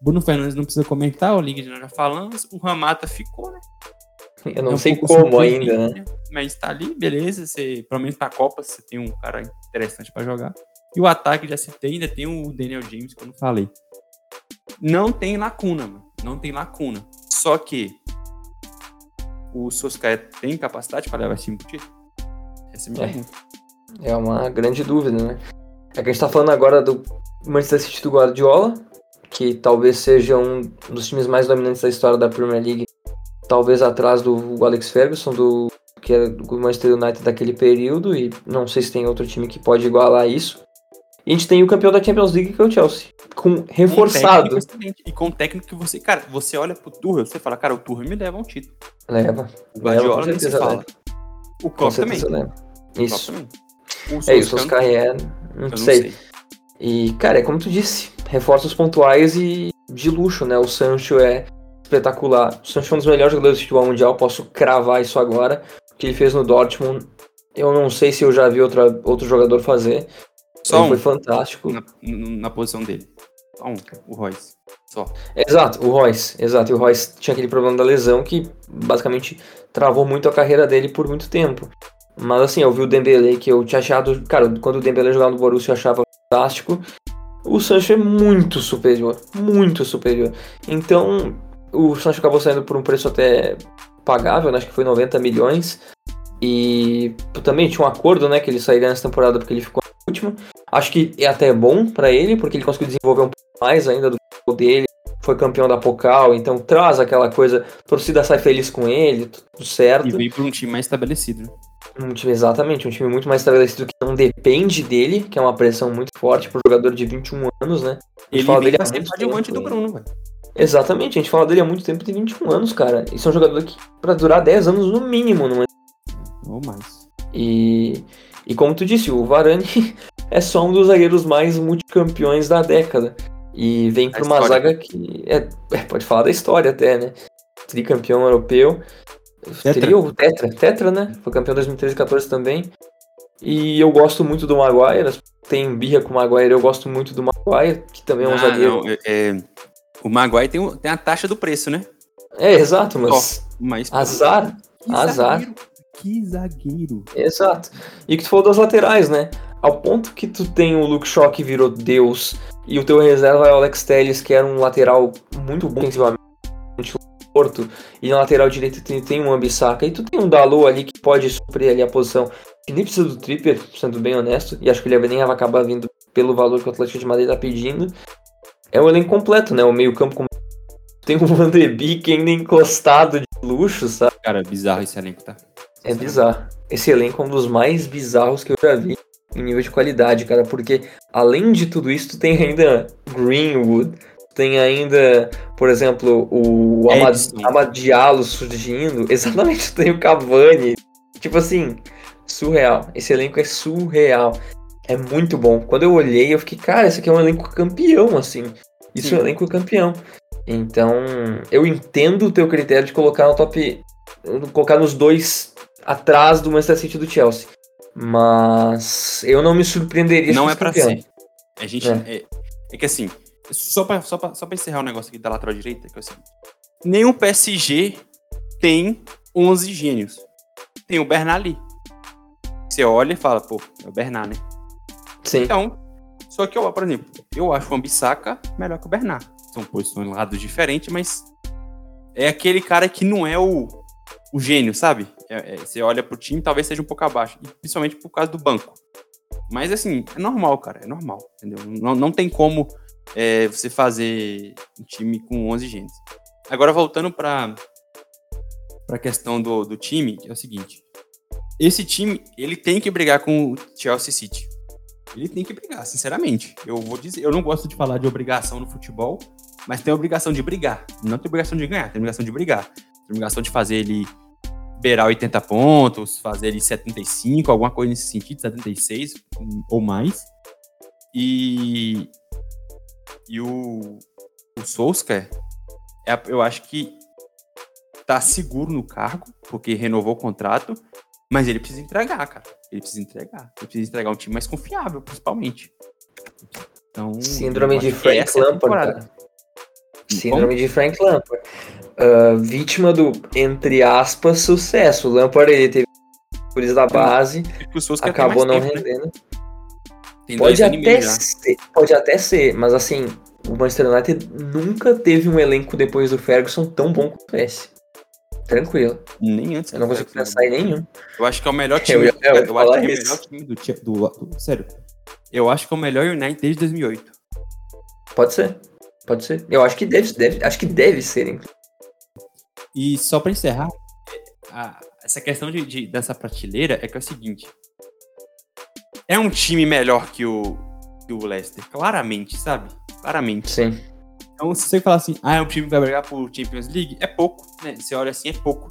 Bruno Fernandes não precisa comentar, o Link já falamos. O Ramata ficou, né?
Eu não é um sei como ainda, né?
Mas tá ali, beleza. Você, pelo menos pra Copa, você tem um cara interessante para jogar. E o ataque, já citei, ainda tem o Daniel James, que eu não falei. Não tem lacuna, mano. Não tem lacuna. Só que o Soscaia tem capacidade para levar esse time pro título? Essa é a minha é. pergunta.
É uma grande dúvida, né? É que a gente tá falando agora do Manchester City do Guardiola, que talvez seja um dos times mais dominantes da história da Premier League, talvez atrás do Alex Ferguson, do que é do Manchester United daquele período, e não sei se tem outro time que pode igualar isso. E a gente tem o campeão da Champions League, que é o Chelsea, com reforçado.
Um e com técnico que você, cara, você olha pro Tuchel, você fala, cara, o Tuchel me leva um título.
Leva.
O Guardiola nem se fala. Leva. O Klopp também.
Leva. Isso. O é isso, os Carrier, não, não sei. sei. E, cara, é como tu disse, reforços pontuais e de luxo, né? O Sancho é espetacular. O Sancho é um dos melhores jogadores de futebol mundial, posso cravar isso agora. O que ele fez no Dortmund, eu não sei se eu já vi outra, outro jogador fazer. Só um. Foi fantástico.
Na, na, posição dele. Só um, o Royce. Só.
Exato, o Royce. Exato. E o Royce tinha aquele problema da lesão que basicamente travou muito a carreira dele por muito tempo. Mas assim, eu vi o Dembele que eu tinha achado. Cara, quando o Dembele jogava no Borussia eu achava fantástico. O Sancho é muito superior, muito superior. Então, o Sancho acabou saindo por um preço até pagável, né? acho que foi 90 milhões. E também tinha um acordo, né, que ele sairia nessa temporada porque ele ficou na última. Acho que é até bom para ele, porque ele conseguiu desenvolver um pouco mais ainda do futebol dele. Foi campeão da Pocal, então traz aquela coisa, a torcida sai feliz com ele, tudo certo. E
veio para um time mais estabelecido.
Um time, exatamente, um time muito mais estabelecido que não depende dele, que é uma pressão muito forte pro jogador de 21 anos, né?
Ele fala dele há muito tempo. do Bruno, velho.
Exatamente, a gente fala dele há muito tempo, tem 21 anos, cara. Isso é um jogador que, pra durar 10 anos no mínimo, não é?
Ou mais.
E, e como tu disse, o Varane é só um dos zagueiros mais multicampeões da década. E vem pra uma zaga que. É, é, pode falar da história até, né? Tricampeão europeu. Tetra. Trio, tetra, tetra, né? Foi campeão 2013 e 14 também. E eu gosto muito do Maguire. Tem birra com o Maguire, eu gosto muito do Maguire, que também é um ah, zagueiro. Não, é,
é, o Maguire tem, tem a taxa do preço, né?
É, exato, mas. Oh, mas azar.
Que
azar.
Zagueiro, que zagueiro.
Exato. E que tu falou das laterais, né? Ao ponto que tu tem o Luke Shaw que virou Deus e o teu reserva é o Alex Telles, que era um lateral muito bom defensivamente Porto, e na lateral direita tem, tem um Ambissaca, e tu tem um Dalot ali que pode suprir ali a posição, que nem precisa do Tripper, sendo bem honesto, e acho que ele nem vai acabar vindo pelo valor que o Atlético de Madrid tá pedindo. É um elenco completo, né? O meio campo com... tem um Van de Beek ainda encostado de luxo, sabe?
Cara, bizarro esse elenco, tá?
É bizarro. Esse elenco é um dos mais bizarros que eu já vi em nível de qualidade, cara, porque além de tudo isso, tu tem ainda Greenwood, tem ainda, por exemplo, o Amad Amadialo surgindo. Exatamente, tem o Cavani. Tipo assim, surreal. Esse elenco é surreal. É muito bom. Quando eu olhei, eu fiquei, cara, esse aqui é um elenco campeão, assim. Isso Sim. é um elenco campeão. Então, eu entendo o teu critério de colocar no top. Colocar nos dois atrás do Manchester City e do Chelsea. Mas eu não me surpreenderia
Não é pra ser. A gente. É. É, é que assim, só pra, só, pra, só pra encerrar o um negócio aqui da lateral direita, que é o seguinte. nenhum PSG tem 11 gênios. Tem o Bernard ali. Você olha e fala, pô, é o Bernard, né?
Sim.
Então, só que eu, por exemplo, eu acho o Ambissaca melhor que o Bernard. São posições lados diferentes, mas é aquele cara que não é o, o gênio, sabe? É, é, você olha pro time, talvez seja um pouco abaixo, principalmente por causa do banco. Mas assim, é normal, cara, é normal, entendeu? Não, não tem como é, você fazer um time com 11 gênios. Agora, voltando para a questão do, do time, é o seguinte: esse time ele tem que brigar com o Chelsea City. Ele tem que brigar, sinceramente. Eu vou dizer, eu não gosto de falar de obrigação no futebol, mas tem a obrigação de brigar. Não tem obrigação de ganhar, tem obrigação de brigar. Tem obrigação de fazer ele beirar 80 pontos, fazer ele 75, alguma coisa nesse sentido, 76 ou mais. E, e o, o Solskjaer, é, eu acho que tá seguro no cargo, porque renovou o contrato, mas ele precisa entregar, cara. Ele precisa entregar. Ele precisa entregar um time mais confiável, principalmente.
Então, Síndrome de Frank é Lampard. Síndrome de Frank Lampard. Uh, vítima do, entre aspas, sucesso. O Lampard ele teve da base, é acabou não tempo, né? rendendo. Né? Pode até, ser, pode até ser, mas assim, o Manchester United nunca teve um elenco depois do Ferguson tão bom quanto esse. Tranquilo.
Nem antes.
Eu não consigo pensar em nenhum.
Eu acho que é o melhor time. Eu, eu, eu, eu acho que é o melhor time do, do, do, Sério. Eu acho que é o melhor United desde 2008.
Pode ser. Pode ser. Eu acho que deve, deve, acho que deve ser, hein?
E só para encerrar, a, essa questão de, de, dessa prateleira é que é o seguinte. É um time melhor que o, que o Leicester, claramente, sabe? Claramente.
Sim.
Então, se você falar assim, ah, é um time que vai brigar por Champions League, é pouco, né? Você olha assim, é pouco.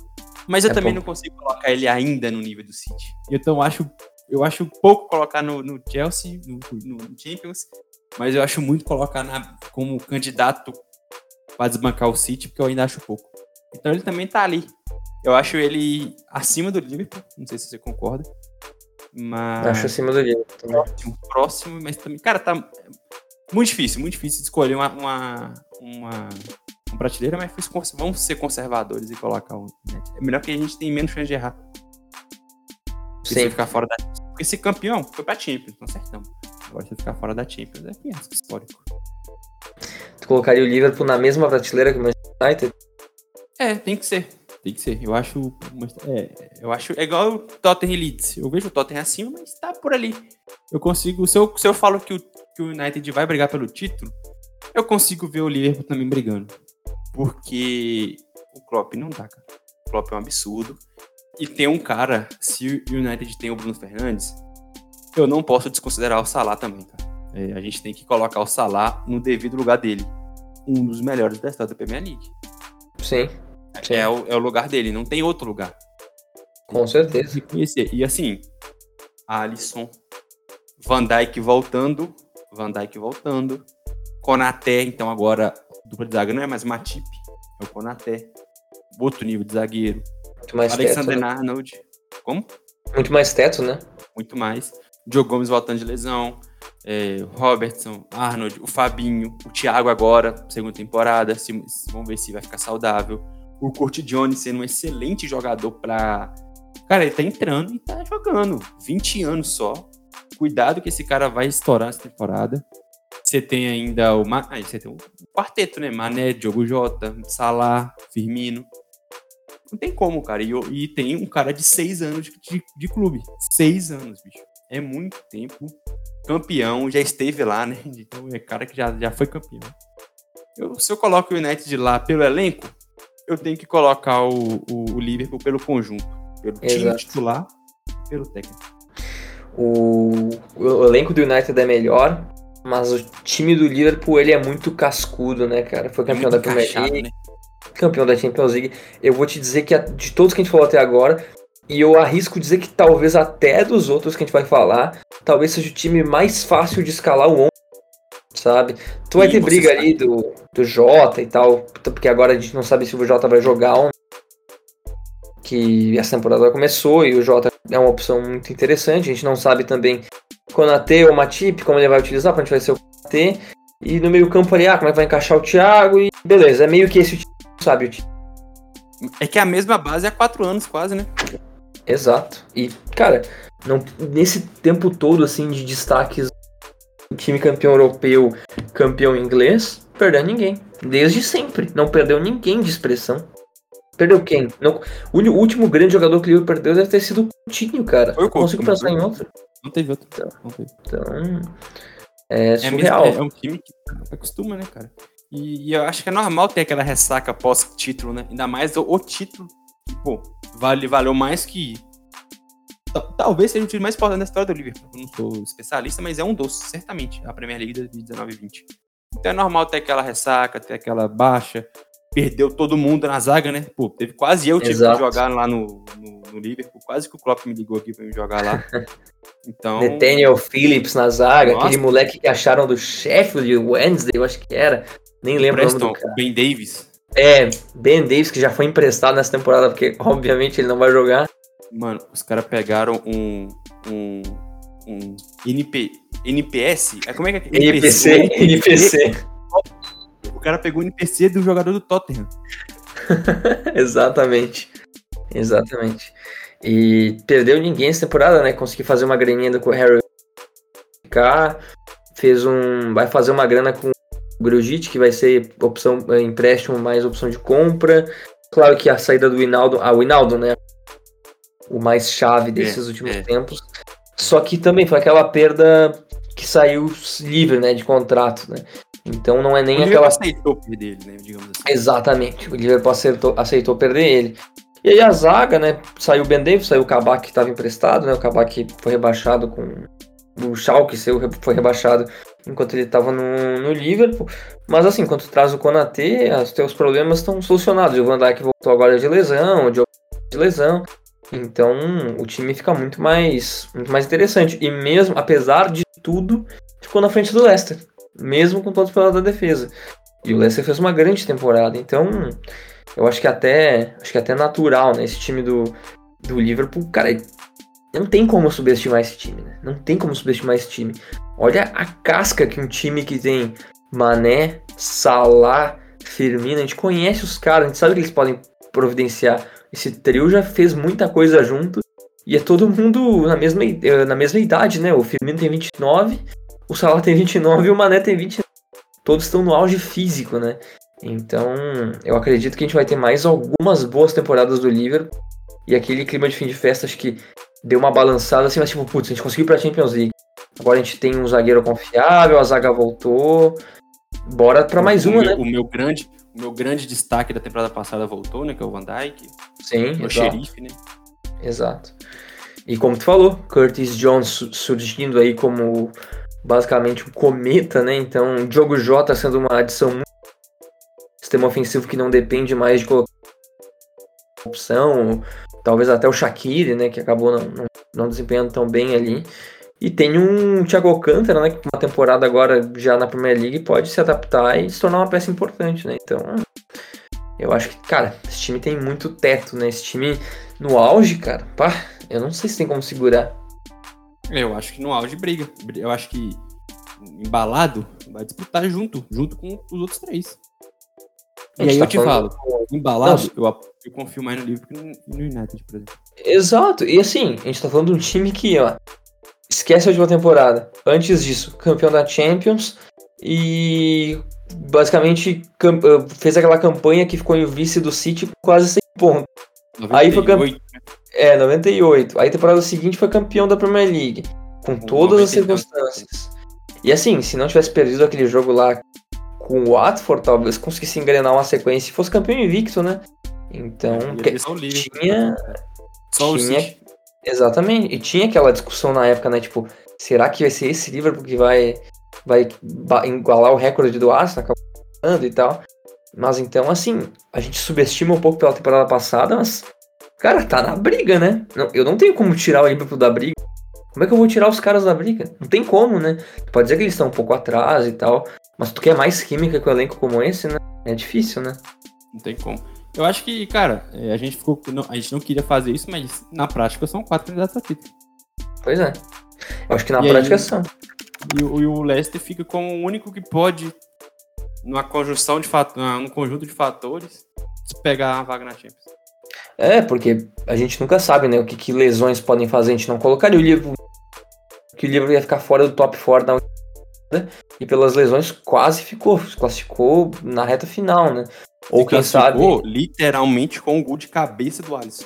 Mas eu é também pouco. não consigo colocar ele ainda no nível do City. Então, acho, eu acho pouco colocar no, no Chelsea, no, no, Champions, mas eu acho muito colocar na, como candidato para desbancar o City, porque eu ainda acho pouco. Então, ele também tá ali. Eu acho ele acima do Liverpool, não sei se você concorda. Mas.
Acho acima do Liverpool.
Próximo, próximo, mas também. Cara, tá muito difícil, muito difícil de escolher uma, uma, uma, uma prateleira, mas vamos ser conservadores e colocar um. Né? É melhor que a gente tenha menos chance de errar. Sim. ficar fora da. Porque ser campeão foi pra Champions, não acertamos. Agora você ficar fora da Champions é fiasco histórico.
Tu colocaria o Liverpool na mesma prateleira que o Manchester United?
É, tem que ser. Tem que ser. Eu acho. É, eu acho. É igual o Tottenham Leeds. Eu vejo o Tottenham acima, mas tá por ali. Eu consigo. Se eu, se eu falo que o que o United vai brigar pelo título, eu consigo ver o Liverpool também brigando. Porque o Klopp não dá, cara. O Klopp é um absurdo. E tem um cara, se o United tem o Bruno Fernandes, eu não posso desconsiderar o Salah também, cara. É, a gente tem que colocar o Salah no devido lugar dele. Um dos melhores da história da Premier League.
Sim. Sim.
É, o, é o lugar dele, não tem outro lugar.
Com certeza.
E assim, Alisson, Van Dijk voltando, Van Dijk voltando. Konaté, então agora dupla de zaga não é mais Matip, é o Konaté. Outro nível de zagueiro.
Muito mais
Alexander
teto, né?
Arnold. Como?
Muito mais teto, né?
Muito mais. Diogo Gomes voltando de lesão. É, Robertson, Arnold, o Fabinho, o Thiago agora, segunda temporada. Se, vamos ver se vai ficar saudável. O Curti Jones sendo um excelente jogador para Cara, ele tá entrando e tá jogando. 20 anos só. Cuidado que esse cara vai estourar essa temporada. Você tem ainda o. Aí você tem o quarteto, né? Mané, Diogo Jota, Salah, Firmino. Não tem como, cara. E, e tem um cara de seis anos de, de, de, clube. Seis anos, bicho. É muito tempo. Campeão, já esteve lá, né? Então é cara que já, já foi campeão. Eu, se eu coloco o United lá pelo elenco, eu tenho que colocar o, o, o Liverpool pelo conjunto. Pelo Exato. time titular pelo técnico.
O, o elenco do United é melhor, mas o time do Liverpool ele é muito cascudo, né, cara? Foi campeão da Premier League, né? campeão da Champions League. Eu vou te dizer que de todos que a gente falou até agora, e eu arrisco dizer que talvez até dos outros que a gente vai falar, talvez seja o time mais fácil de escalar o 11, sabe? Tu vai ter briga sabe. ali do, do Jota e tal, porque agora a gente não sabe se o Jota vai jogar ou que essa temporada começou e o Jota é uma opção muito interessante. A gente não sabe também Konate ou Matip, como ele vai utilizar, para a gente vai ser o Konate. E no meio campo ali, ah, como é que vai encaixar o Thiago e beleza, é meio que esse o time sabe o time.
É que a mesma base há quatro anos, quase, né?
Exato. E, cara, não, nesse tempo todo, assim, de destaques, time campeão europeu, campeão inglês, perdeu ninguém. Desde sempre. Não perdeu ninguém de expressão. Perdeu quem? Não, o último grande jogador que o Liverpool perdeu deve ter sido o Coutinho, cara. Foi o Coutinho, consigo pensar em outro.
Não teve outro.
Então,
não teve.
então é surreal.
É, é, um time que acostuma, né, cara? E, e, eu acho que é normal ter aquela ressaca pós-título, né? Ainda mais o, o título. Pô, vale, valeu mais que. Talvez seja o time mais importante da história do Liverpool. Eu não sou especialista, mas é um doce, certamente, a Premier League de 19 e 20. Então é normal ter aquela ressaca, ter aquela baixa. Perdeu todo mundo na zaga, né? Pô, teve quase eu tive que jogar lá no, no, no, Liverpool. Quase que o Klopp me ligou aqui pra me jogar lá. Então.
Nathaniel Phillips na zaga, Nossa. aquele moleque que acharam do Sheffield Wednesday, eu acho que era. Nem lembro Preston, o nome do cara.
Ben Davis.
É, Ben Davis, que já foi emprestado nessa temporada, porque obviamente ele não vai jogar.
Mano, os caras pegaram um. um. um NP, NPS? É, como é que é?
NPC, NPC. NPC.
O cara pegou o NPC do jogador do Tottenham.
Exatamente. Exatamente. E perdeu ninguém essa temporada, né? Conseguiu fazer uma graninha com o Harry fez um. Vai fazer uma grana com o Grujic, que vai ser opção é, empréstimo mais opção de compra. Claro que a saída do Hinaldo, ah, o Hinaldo, né? O mais chave desses é, últimos é. tempos. Só que também foi aquela perda que saiu livre, né, de contrato, né? Então não é nem
o
aquela.
aceitou perder ele, né? Digamos assim.
Exatamente. O Liverpool aceitou, aceitou perder ele. E aí a zaga, né? Saiu o Ben Davis, saiu o Kabak que estava emprestado, né? O Kabak foi rebaixado com. O Schalke foi rebaixado enquanto ele estava no, no Liverpool. Mas assim, quando traz o Konaté, os teus problemas estão solucionados. O Van Dijk voltou agora de lesão, o Diogo de lesão. Então o time fica muito mais, muito mais interessante. E mesmo, apesar de tudo, ficou na frente do Leicester. Mesmo com todos os problemas da defesa. E o Leicester fez uma grande temporada. Então, eu acho que até acho que até natural, né? Esse time do, do Liverpool, cara, não tem como subestimar esse time, né? Não tem como subestimar esse time. Olha a casca que um time que tem Mané, Salah, Firmino, a gente conhece os caras, a gente sabe que eles podem providenciar. Esse trio já fez muita coisa junto e é todo mundo na mesma, eh, na mesma idade, né? O Firmino tem 29, o Salah tem 29 e o Mané tem 20. Todos estão no auge físico, né? Então, eu acredito que a gente vai ter mais algumas boas temporadas do Liverpool. E aquele clima de fim de festa, acho que deu uma balançada assim, mas tipo, putz, a gente conseguiu pra Champions League. Agora a gente tem um zagueiro confiável, a zaga voltou. Bora pra mais
o
uma,
meu,
né?
O meu grande, meu grande destaque da temporada passada voltou, né? Que é o Van Dijk.
Sim,
o xerife, né?
Exato. E como tu falou, Curtis Jones surgindo aí como basicamente um cometa, né? Então, o Diogo Jota sendo uma adição muito sistema ofensivo que não depende mais de colocar opção, talvez até o Shaqiri, né, que acabou não, não, não, desempenhando tão bem ali. E tem um Thiago Alcântara, né, que uma temporada agora já na Premier League pode se adaptar e se tornar uma peça importante, né? Então, eu acho que, cara, esse time tem muito teto, né? Esse time no auge, cara, pá, eu não sei se tem como segurar.
Eu acho que no auge briga. Eu acho que embalado vai disputar junto, junto com os outros três. E aí tá eu te falando... falo, embalado, eu, eu, confio mais no Liverpool que no, United, por exemplo.
Exato, e assim, a gente tá falando de um time que, ó, esquece a última temporada. Antes disso, campeão da Champions e basicamente fez aquela campanha que ficou em vice do City quase 100 pontos. 98. Aí foi campeão. É, 98. Aí temporada seguinte foi campeão da Premier League. Com, todas as circunstâncias. E assim, se não tivesse perdido aquele jogo lá com o Watford, talvez conseguisse engrenar uma sequência e fosse campeão invicto, né? Então, que, tinha.
Só tinha,
Exatamente. E tinha aquela discussão na época, né? Tipo, será que vai ser esse Liverpool que vai, vai igualar o recorde do Arsenal? Acabando e tal. Mas então, assim, a gente subestima um pouco pela temporada passada, mas, cara, tá na briga, né? Não, eu não tenho como tirar o Liverpool da briga. Como é que eu vou tirar os caras da briga? Não tem como, né? Pode dizer que eles estão um pouco atrás e tal, mas tu quer mais química com um elenco como esse, né? É difícil, né?
Não tem como. Eu acho que, cara, é, a gente ficou. Não, a gente não queria fazer isso, mas na prática são quatro candidatos a título.
Pois é. Eu acho que na e prática aí, são.
E, e, o Leicester fica como o único que pode, numa conjunção de fatores, num conjunto de fatores, pegar a vaga na Champions.
É, porque a gente nunca sabe, né, o que, que lesões podem fazer. A gente não colocaria o livro que o livro ia ficar fora do top 4 na e pelas lesões quase ficou, se classificou na reta final, né?
Ou quem sabe literalmente com o gol de cabeça do Alisson.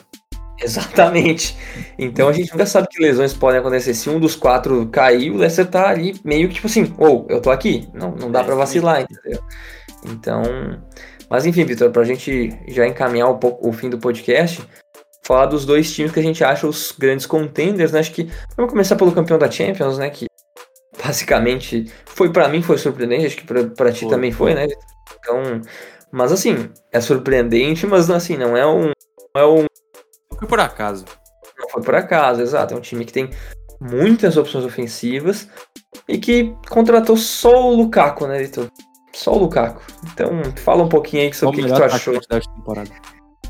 Exatamente. Então a gente nunca sabe que lesões podem acontecer. Se um dos quatro cair, o Leicester tá ali meio que tipo assim, ou oh, eu tô aqui. Não, não dá é, para vacilar, entendeu? Então, mas enfim, Vitor, pra gente já encaminhar um pouco o fim do podcast, falar dos dois times que a gente acha os grandes contenders, né? Acho que vamos começar pelo campeão da Champions, né? Que basicamente foi para mim foi surpreendente, acho que para ti foi, também foi, né? Então, mas assim, é surpreendente, mas assim, não é um não é um
foi por acaso.
Não foi por acaso, exato, é um time que tem muitas opções ofensivas e que contratou só o Lukaku, né, Vitor? Só o Lukaku. Então, fala um pouquinho aí sobre o que, que tu achou.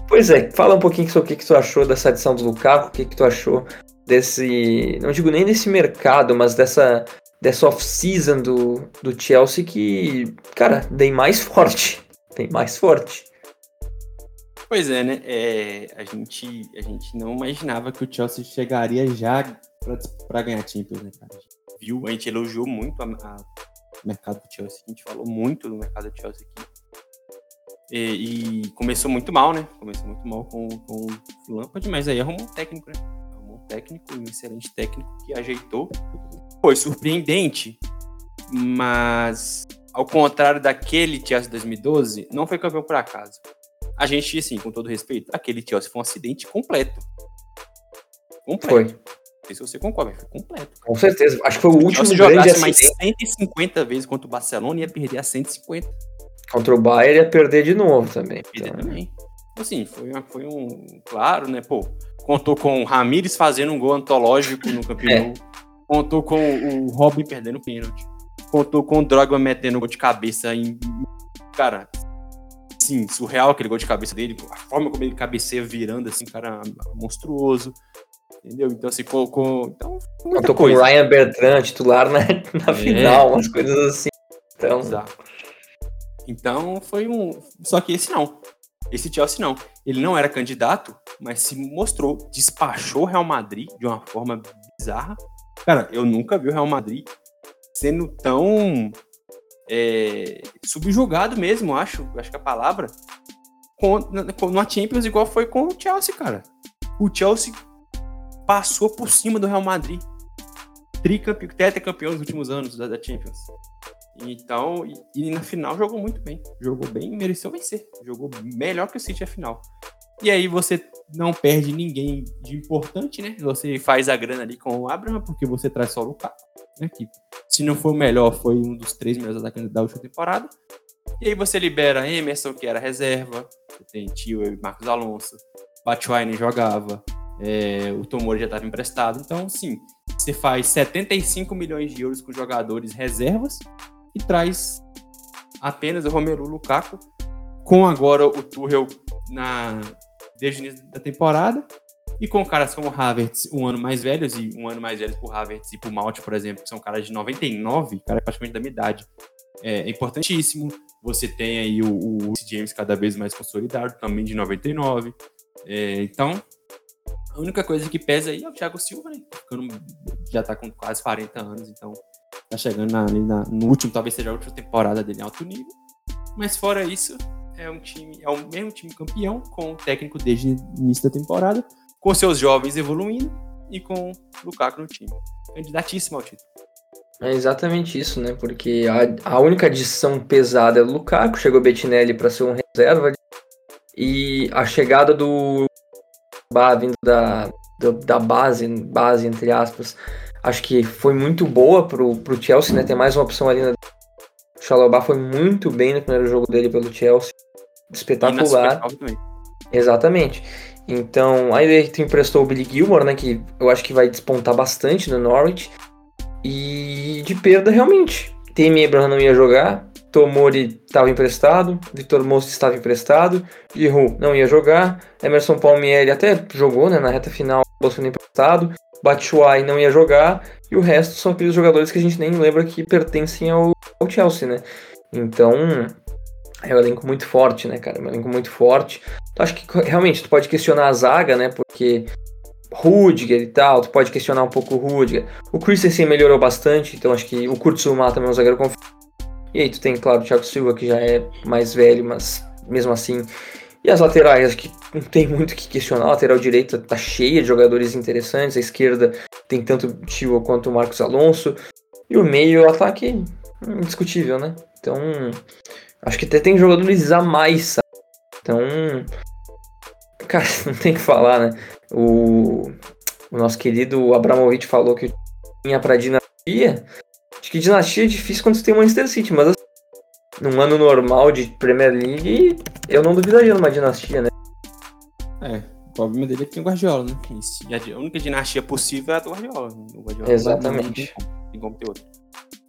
Pois é, fala um pouquinho sobre o que, que tu achou dessa adição do Lukaku, o que, que tu achou desse. Não digo nem desse mercado, mas dessa, dessa off-season do, do Chelsea que, cara, tem mais forte. Tem mais forte.
Pois é, né? É, a, gente, a gente não imaginava que o Chelsea chegaria já para ganhar Champions, né, cara? A viu, a gente elogiou muito a mercado do Chelsea. A gente falou muito do mercado do Chelsea aqui. E, e começou muito mal, né? Começou muito mal com, com o Lampard, mas aí arrumou um técnico, né? Arrumou um técnico, um excelente técnico que ajeitou. Foi surpreendente, mas ao contrário daquele Chelsea 2012, não foi campeão por acaso. A gente, assim, com todo respeito, aquele Chelsea foi um acidente completo.
Completo. Foi
sei se você concorda, foi completo.
Com certeza. Acho que foi o último se grande
jogasse mais 150 vezes contra o Barcelona, ia perder a 150.
Contra o Bayern ia perder de novo também.
Perder então... também. Assim, foi, foi um... Claro, né, pô, contou com o Ramires fazendo um gol antológico no campeonato. É. Contou com o Robin perdendo o pênalti. Contou com o Drogba metendo gol de cabeça em... Cara, sim, surreal aquele gol de cabeça dele. A forma como ele cabeceia virando, assim, cara, monstruoso. Entendeu? Então, assim, com. com então,
eu tô coisa. com o Ryan Bertrand titular na, na é. final, umas coisas assim. Então... Exato.
Então, foi um. Só que esse não. Esse Chelsea não. Ele não era candidato, mas se mostrou, despachou o Real Madrid de uma forma bizarra. Cara, eu nunca vi o Real Madrid sendo tão é, subjugado mesmo, acho. Acho que a palavra. Com, numa Champions igual foi com o Chelsea, cara. O Chelsea passou por cima do Real Madrid. Tricampeão, tetracampeão nos últimos anos da, da Champions. Então, e, e, na final jogou muito bem. Jogou bem e mereceu vencer. Jogou melhor que o City a final. E aí você não perde ninguém de importante, né? Você faz a grana ali com o Abraham, porque você traz só o Lukaku, né? Que se não for o melhor, foi um dos três melhores atacantes da última temporada. E aí você libera Emerson, que era reserva. Você tem Tio e Marcos Alonso. Batshuayi jogava é, o Tomori já estava emprestado. Então, sim, você faz 75 milhões de euros com jogadores reservas e traz apenas o Romelu Lukaku, com agora o Tuchel na, desde o início da temporada, e com caras como Havertz, um ano mais velhos, e um ano mais velhos por Havertz e por Malt, por exemplo, que são caras de 99, cara é praticamente da minha idade. É, é importantíssimo. Você tem aí o, o James cada vez mais consolidado, também de 99. É, então, a única coisa que pesa aí é o Thiago Silva, né? Ficando, já tá com quase 40 anos, então tá chegando na, na, no último, talvez seja a última temporada dele em alto nível. Mas fora isso, é um time, é o mesmo time campeão, com o técnico desde o início da temporada, com seus jovens evoluindo e com o Lukaku no time. Candidatíssimo ao título.
É exatamente isso, né? Porque a, a única adição pesada é o Lukaku, chegou Bettinelli para ser um reserva e a chegada do vindo da, da base, base entre aspas, acho que foi muito boa pro, pro Chelsea, né? Tem mais uma opção ali. Na... O Chalobah foi muito bem no primeiro jogo dele pelo Chelsea. Espetacular. Exatamente. Então, aí tu emprestou o Billy Gilmore, né? Que eu acho que vai despontar bastante no Norwich. E de perda, realmente. Temi Abraham não ia jogar. Tomori estava emprestado, Vitor Mosto estava emprestado, Giroud não ia jogar, Emerson Palmieri até jogou né, na reta final, emprestado, Batshuayi não ia jogar, e o resto são aqueles jogadores que a gente nem lembra que pertencem ao, ao Chelsea, né? Então, É um elenco muito forte, né, cara? É um elenco muito forte. Então, acho que realmente tu pode questionar a zaga, né? Porque Rudiger e tal, tu pode questionar um pouco o Rudiger. O Christensen melhorou bastante, então acho que o Kurtzuma também é um zagueiro confiável. E aí tu tem, claro, o Thiago Silva, que já é mais velho, mas mesmo assim. E as laterais, que não tem muito o que questionar. A lateral direita tá cheia de jogadores interessantes. A esquerda tem tanto o Tio quanto o Marcos Alonso. E o meio, o ataque, indiscutível, né? Então, acho que até tem jogadores a mais, sabe? Então, cara, não tem o que falar, né? O, o nosso querido Abramovich falou que tinha pra dinastia. Acho que dinastia é difícil quando você tem o Manchester City, mas num ano normal de Premier League, eu não duvidaria numa dinastia, né?
É, o problema dele é que tem o Guardiola, né? A única dinastia possível é a do Guardiola. O Guardiola
Exatamente.
Tem como ter outra.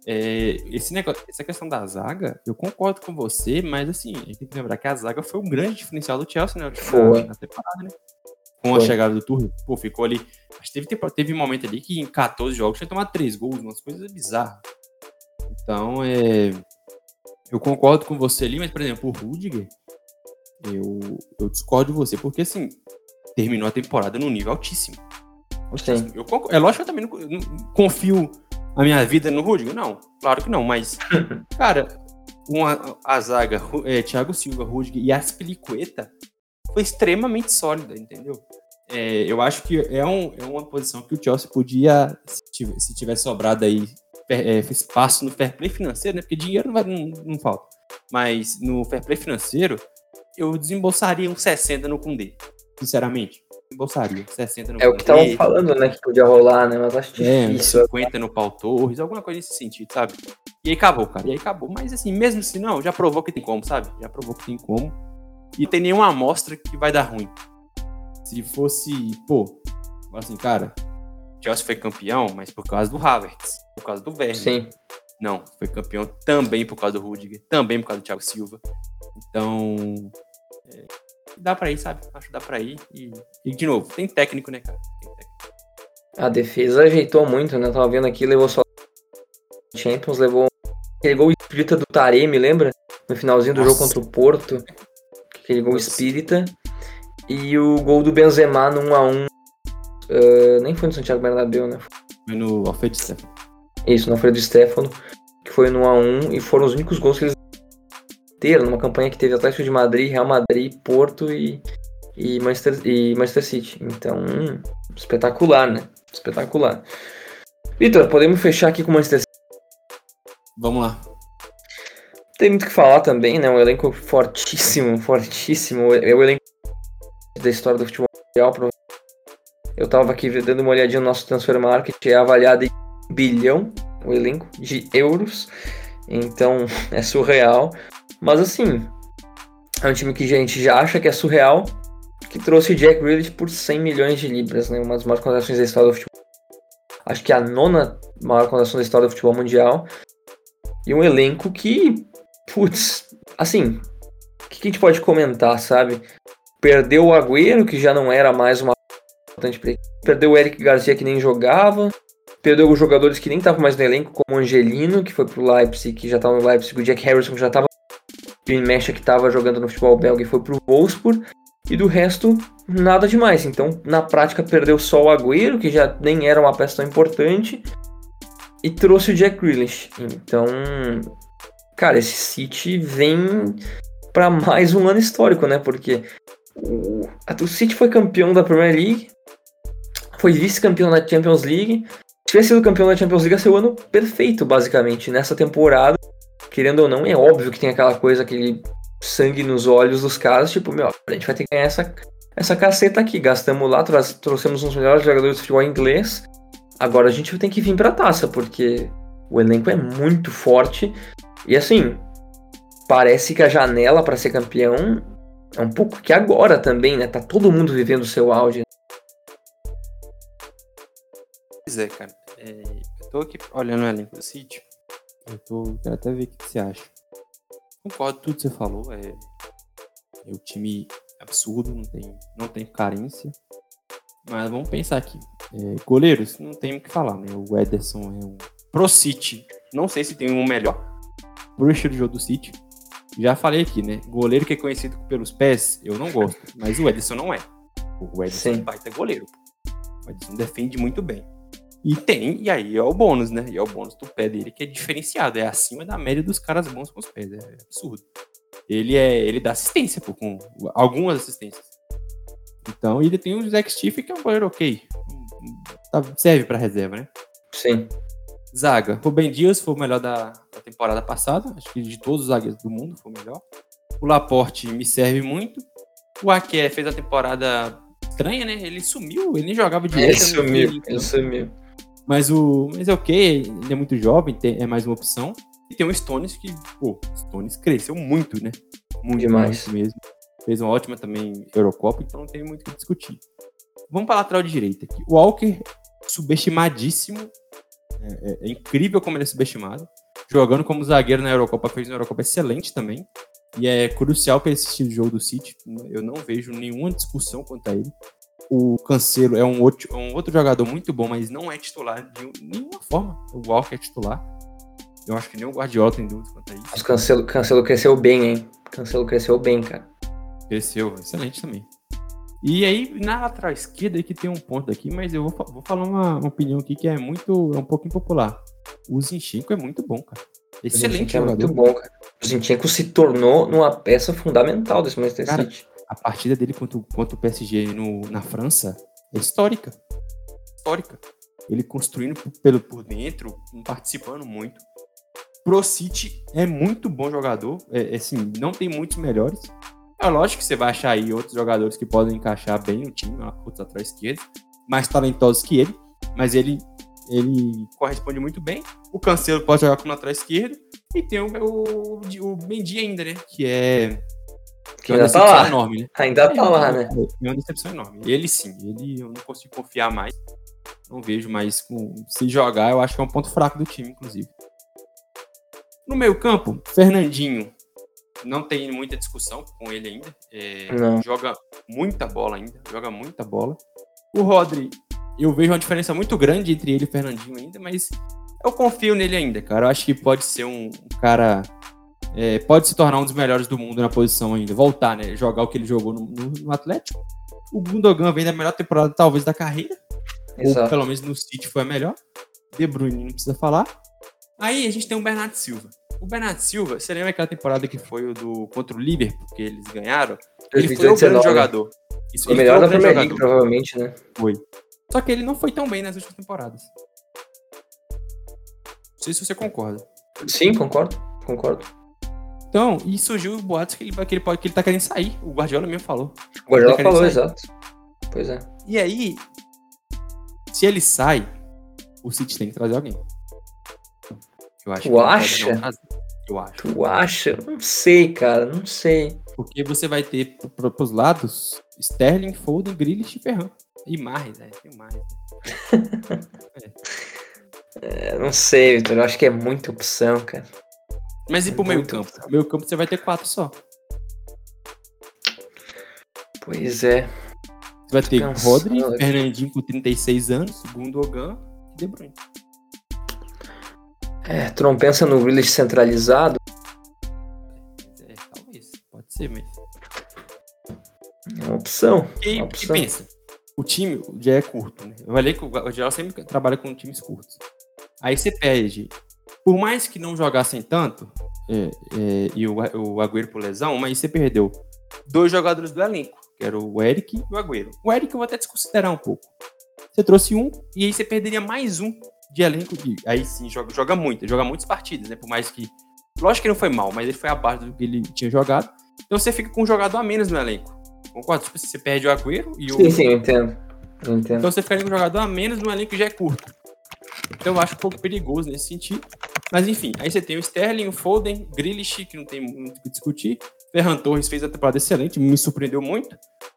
É, esse negócio, essa questão da zaga, eu concordo com você, mas assim, a gente tem que lembrar que a zaga foi um grande diferencial do Chelsea, né?
Foi.
Na temporada, né? Com foi. a chegada do Tuchel, pô, ficou ali. Acho que teve, teve um momento ali que em 14 jogos tinha tomado 3 gols, umas coisas bizarras. Então, é. Eu concordo com você ali, mas, por exemplo, o Rudiger, eu, eu discordo de você, porque assim, terminou a temporada num nível altíssimo.
Sim.
Eu, é lógico que eu também não, não confio a minha vida no Rudiger? Não, claro que não, mas, cara, uma, a zaga, é, Thiago Silva, Rudiger e Aspilicueta foi extremamente sólida, entendeu? É, eu acho que é, um, é uma posição que o Chelsea podia, se, tiver, se tivesse sobrado aí é, espaço no fair play financeiro, né? Porque dinheiro não, vai, não, não falta. Mas no fair play financeiro, eu desembolsaria uns 60 no Kundê, sinceramente embolsaria. 60 no
É o que estavam falando, né? Que podia rolar, né? Mas acho
é, difícil. 50 no Pau Torres, alguma coisa nesse sentido, sabe? E aí acabou, cara. E aí acabou. Mas assim, mesmo assim, não, já provou que tem como, sabe? Já provou que tem como. E tem nenhuma amostra que vai dar ruim. Se fosse, pô, assim, cara, Chelsea foi campeão, mas por causa do Havertz, por causa do Werner.
Sim.
Não, foi campeão também por causa do Rudiger, também por causa do Thiago Silva. Então, é, dá pra ir, sabe? Acho que dá pra ir. E, e de novo, tem técnico, né, cara? Técnico.
A defesa ajeitou muito, né? Eu tava vendo aqui, levou só Champions, levou aquele gol espírita do Taremi, lembra? No finalzinho do Nossa. jogo contra o Porto. Aquele gol Nossa. espírita. E o gol do Benzema no 1x1. Uh, nem foi no Santiago Bernabéu, né?
Foi no Alfredo Stefano.
Isso, no Alfredo Stefano. Que foi no 1x1 e foram os únicos gols que eles inteira, numa campanha que teve Atlético de Madrid, Real Madrid, Porto e, e, Manchester, e Manchester City. Então, hum, espetacular, né? Espetacular. Vitor, podemos fechar aqui com o Manchester City?
Vamos lá.
Tem muito o que falar também, né? Um elenco fortíssimo, fortíssimo. É o elenco da história do futebol mundial. Eu tava aqui dando uma olhadinha no nosso transfer market, é avaliado em bilhão o elenco de euros. Então é surreal. Mas assim, é um time que a gente já acha que é surreal, que trouxe Jack Grealish por 100 milhões de libras, né? Uma das maiores contratações da história do futebol. Acho que é a nona maior contratação da história do futebol mundial. E um elenco que, putz, assim, o que a gente pode comentar, sabe? Perdeu o Agüero, que já não era mais uma importante para Perdeu o Eric Garcia, que nem jogava. Perdeu os jogadores que nem estavam mais no elenco, como o Angelino, que foi pro Leipzig, que já estava no Leipzig. O Jack Harrison, que já estava Jim Mecha que estava jogando no futebol belga e foi pro Wolfsburg. E do resto, nada demais. Então, na prática, perdeu só o Agüero, que já nem era uma peça tão importante. E trouxe o Jack Grealish. Então, cara, esse City vem para mais um ano histórico, né? Porque o, o City foi campeão da Premier League, foi vice-campeão da Champions League. Se tivesse sido campeão da Champions League, ia ser o ano perfeito, basicamente, nessa temporada querendo ou não, é óbvio que tem aquela coisa, aquele sangue nos olhos dos caras, tipo, meu, a gente vai ter que ganhar essa, essa caceta aqui. Gastamos lá, trouxemos uns melhores jogadores de futebol inglês. Agora a gente tem que vir pra taça, porque o elenco é muito forte. E assim, parece que a janela para ser campeão é um pouco que agora também, né? Tá todo mundo vivendo o seu auge.
Pois é, cara. É, eu tô aqui olhando o elenco do City. Eu tô, quero até ver o que você acha. Concordo tudo que você falou. É, é o time absurdo, não tem, não tem carência. Mas vamos pensar aqui. É, goleiros, não tem o que falar, né? O Ederson é um. Pro City, não sei se tem um melhor. Pro estilo de jogo do City. Já falei aqui, né? Goleiro que é conhecido pelos pés, eu não gosto. Mas o Edson não é. O Sim. é um baita goleiro. O Edson defende muito bem. E tem, e aí é o bônus, né? E é o bônus do pé dele que é diferenciado. É acima da média dos caras bons com os pés. É absurdo. Ele é ele dá assistência, pô, com algumas assistências. Então, ele tem o Zack Stiff, que é um goleiro ok. Tá, serve pra reserva, né?
Sim.
Zaga. Rubem Dias foi o melhor da, da, temporada passada. Acho que de todos os zagueiros do mundo foi o melhor. O Laporte me serve muito. O Aké fez a temporada estranha, né? Ele sumiu, ele nem jogava direito.
Ele sumiu, ele sumiu.
Mas o. Mas é ok, ele é muito jovem, tem, é mais uma opção. E tem o Stones que, pô, Stones cresceu muito, né? Muito
demais
mesmo. Fez uma ótima também Eurocopa, então não tem muito o que discutir. Vamos para a lateral direita aqui. O Walker, subestimadíssimo. É, é, é, incrível como ele é subestimado. Jogando como zagueiro na Eurocopa, fez uma Eurocopa excelente também. E é crucial para esse estilo de jogo do City. Eu não vejo nenhuma discussão quanto a ele. O Cancelo é um outro, é um outro jogador muito bom, mas não é titular de nenhuma forma. O Walker é titular. Eu acho que nem o Guardiola tem dúvidas quanto a isso.
Mas Cancelo, Cancelo cresceu bem, hein? Cancelo cresceu bem, cara.
Cresceu, excelente também. E aí, na lateral esquerda, que tem um ponto aqui, mas eu vou, vou falar uma, uma, opinião aqui que é muito, é um pouco impopular. O Zinchenko é muito bom, cara. Excelente
o é muito bom, cara. O Zinchenko se tornou uma peça fundamental desse Manchester City.
A partida dele contra, contra o PSG no, na França é histórica. Histórica. Ele construindo pelo, por dentro, participando muito. Pro City é muito bom jogador. É, é, assim, não tem muitos melhores. É lógico que você vai achar aí outros jogadores que podem encaixar bem no time, outros atrás esquerdo, mais talentosos que ele, mas ele ele corresponde muito bem. O Cancelo pode jogar como lateral esquerdo e tem o, o, o Mendy ainda, né? Que é
que é uma tá enorme, né? Ainda tá lá, né?
É uma decepção enorme. Ele sim, ele eu não consigo confiar mais. Não vejo mais com, se jogar, eu acho que é um ponto fraco do time, inclusive. No meio campo, Fernandinho. Não tem muita discussão com ele ainda. É, joga muita bola ainda. Joga muita bola. O Rodri, eu vejo uma diferença muito grande entre ele e o Fernandinho ainda, mas eu confio nele ainda, cara. Eu acho que pode ser um, um cara. É, pode se tornar um dos melhores do mundo na posição ainda. Voltar, né? Jogar o que ele jogou no, no, no Atlético. O Gundogan vem da melhor temporada, talvez, da carreira. Exato. Ou pelo menos no City foi a melhor. De Bruyne não precisa falar. Aí a gente tem o Bernardo Silva. O Bernardo Silva, você lembra aquela temporada que foi o do contra o Liverpool, que eles ganharam? Ele foi o grande jogador.
Isso, o melhor da Premier League, provavelmente, né?
Foi. Só que ele não foi tão bem nas últimas temporadas. Não sei se você concorda.
Sim, concordo. Concordo.
Então, e surgiu o boatos que ele, que, ele pode, que ele tá querendo sair. O Guardiola mesmo falou.
O Guardiola tá falou, sair. exato. Pois é.
E aí, se ele sai, o City tem que trazer alguém.
Eu acho tu acha?
Eu acho.
Tu acha? Não sei, cara, não sei.
Porque você vai ter pros lados Sterling, Foden, Grealish e Ferran. E mais, é, tem mais.
é. é, não sei, Vitor, eu acho que é muita opção, cara.
Mas e pro é meio campo? Opção. Meio campo você vai ter quatro só.
Pois é.
Você vai ter Cansado. Rodri, Fernandinho com 36 anos, Gundogan e De Bruyne.
É, tu não pensa no Village centralizado?
É, talvez. Pode ser mesmo.
É uma opção.
E,
uma opção.
e pensa, o time já é curto, né? Eu falei que o geral sempre trabalha com times curtos. Aí você perde. Por mais que não jogassem tanto, é, é, e o, o Agüero por lesão, mas você perdeu dois jogadores do elenco, que era o Eric e o Agüero. O Eric eu vou até desconsiderar um pouco. Você trouxe um, e aí você perderia mais um de elenco. De, aí sim, joga, joga muito, joga muitas partidas, né? Por mais que. Lógico que não foi mal, mas ele foi abaixo do que ele tinha jogado. Então você fica com um jogador a menos no elenco. Concordo? Tipo, você perde o Agüero e o.
Sim, sim, eu entendo. entendo.
Então você fica com um jogador a menos no elenco que já é curto. Então eu acho um pouco perigoso nesse sentido. Mas enfim, aí você tem o Sterling, o Foden, Grealish, que não tem muito o que discutir. Ferran Torres fez a temporada excelente, me surpreendeu muito.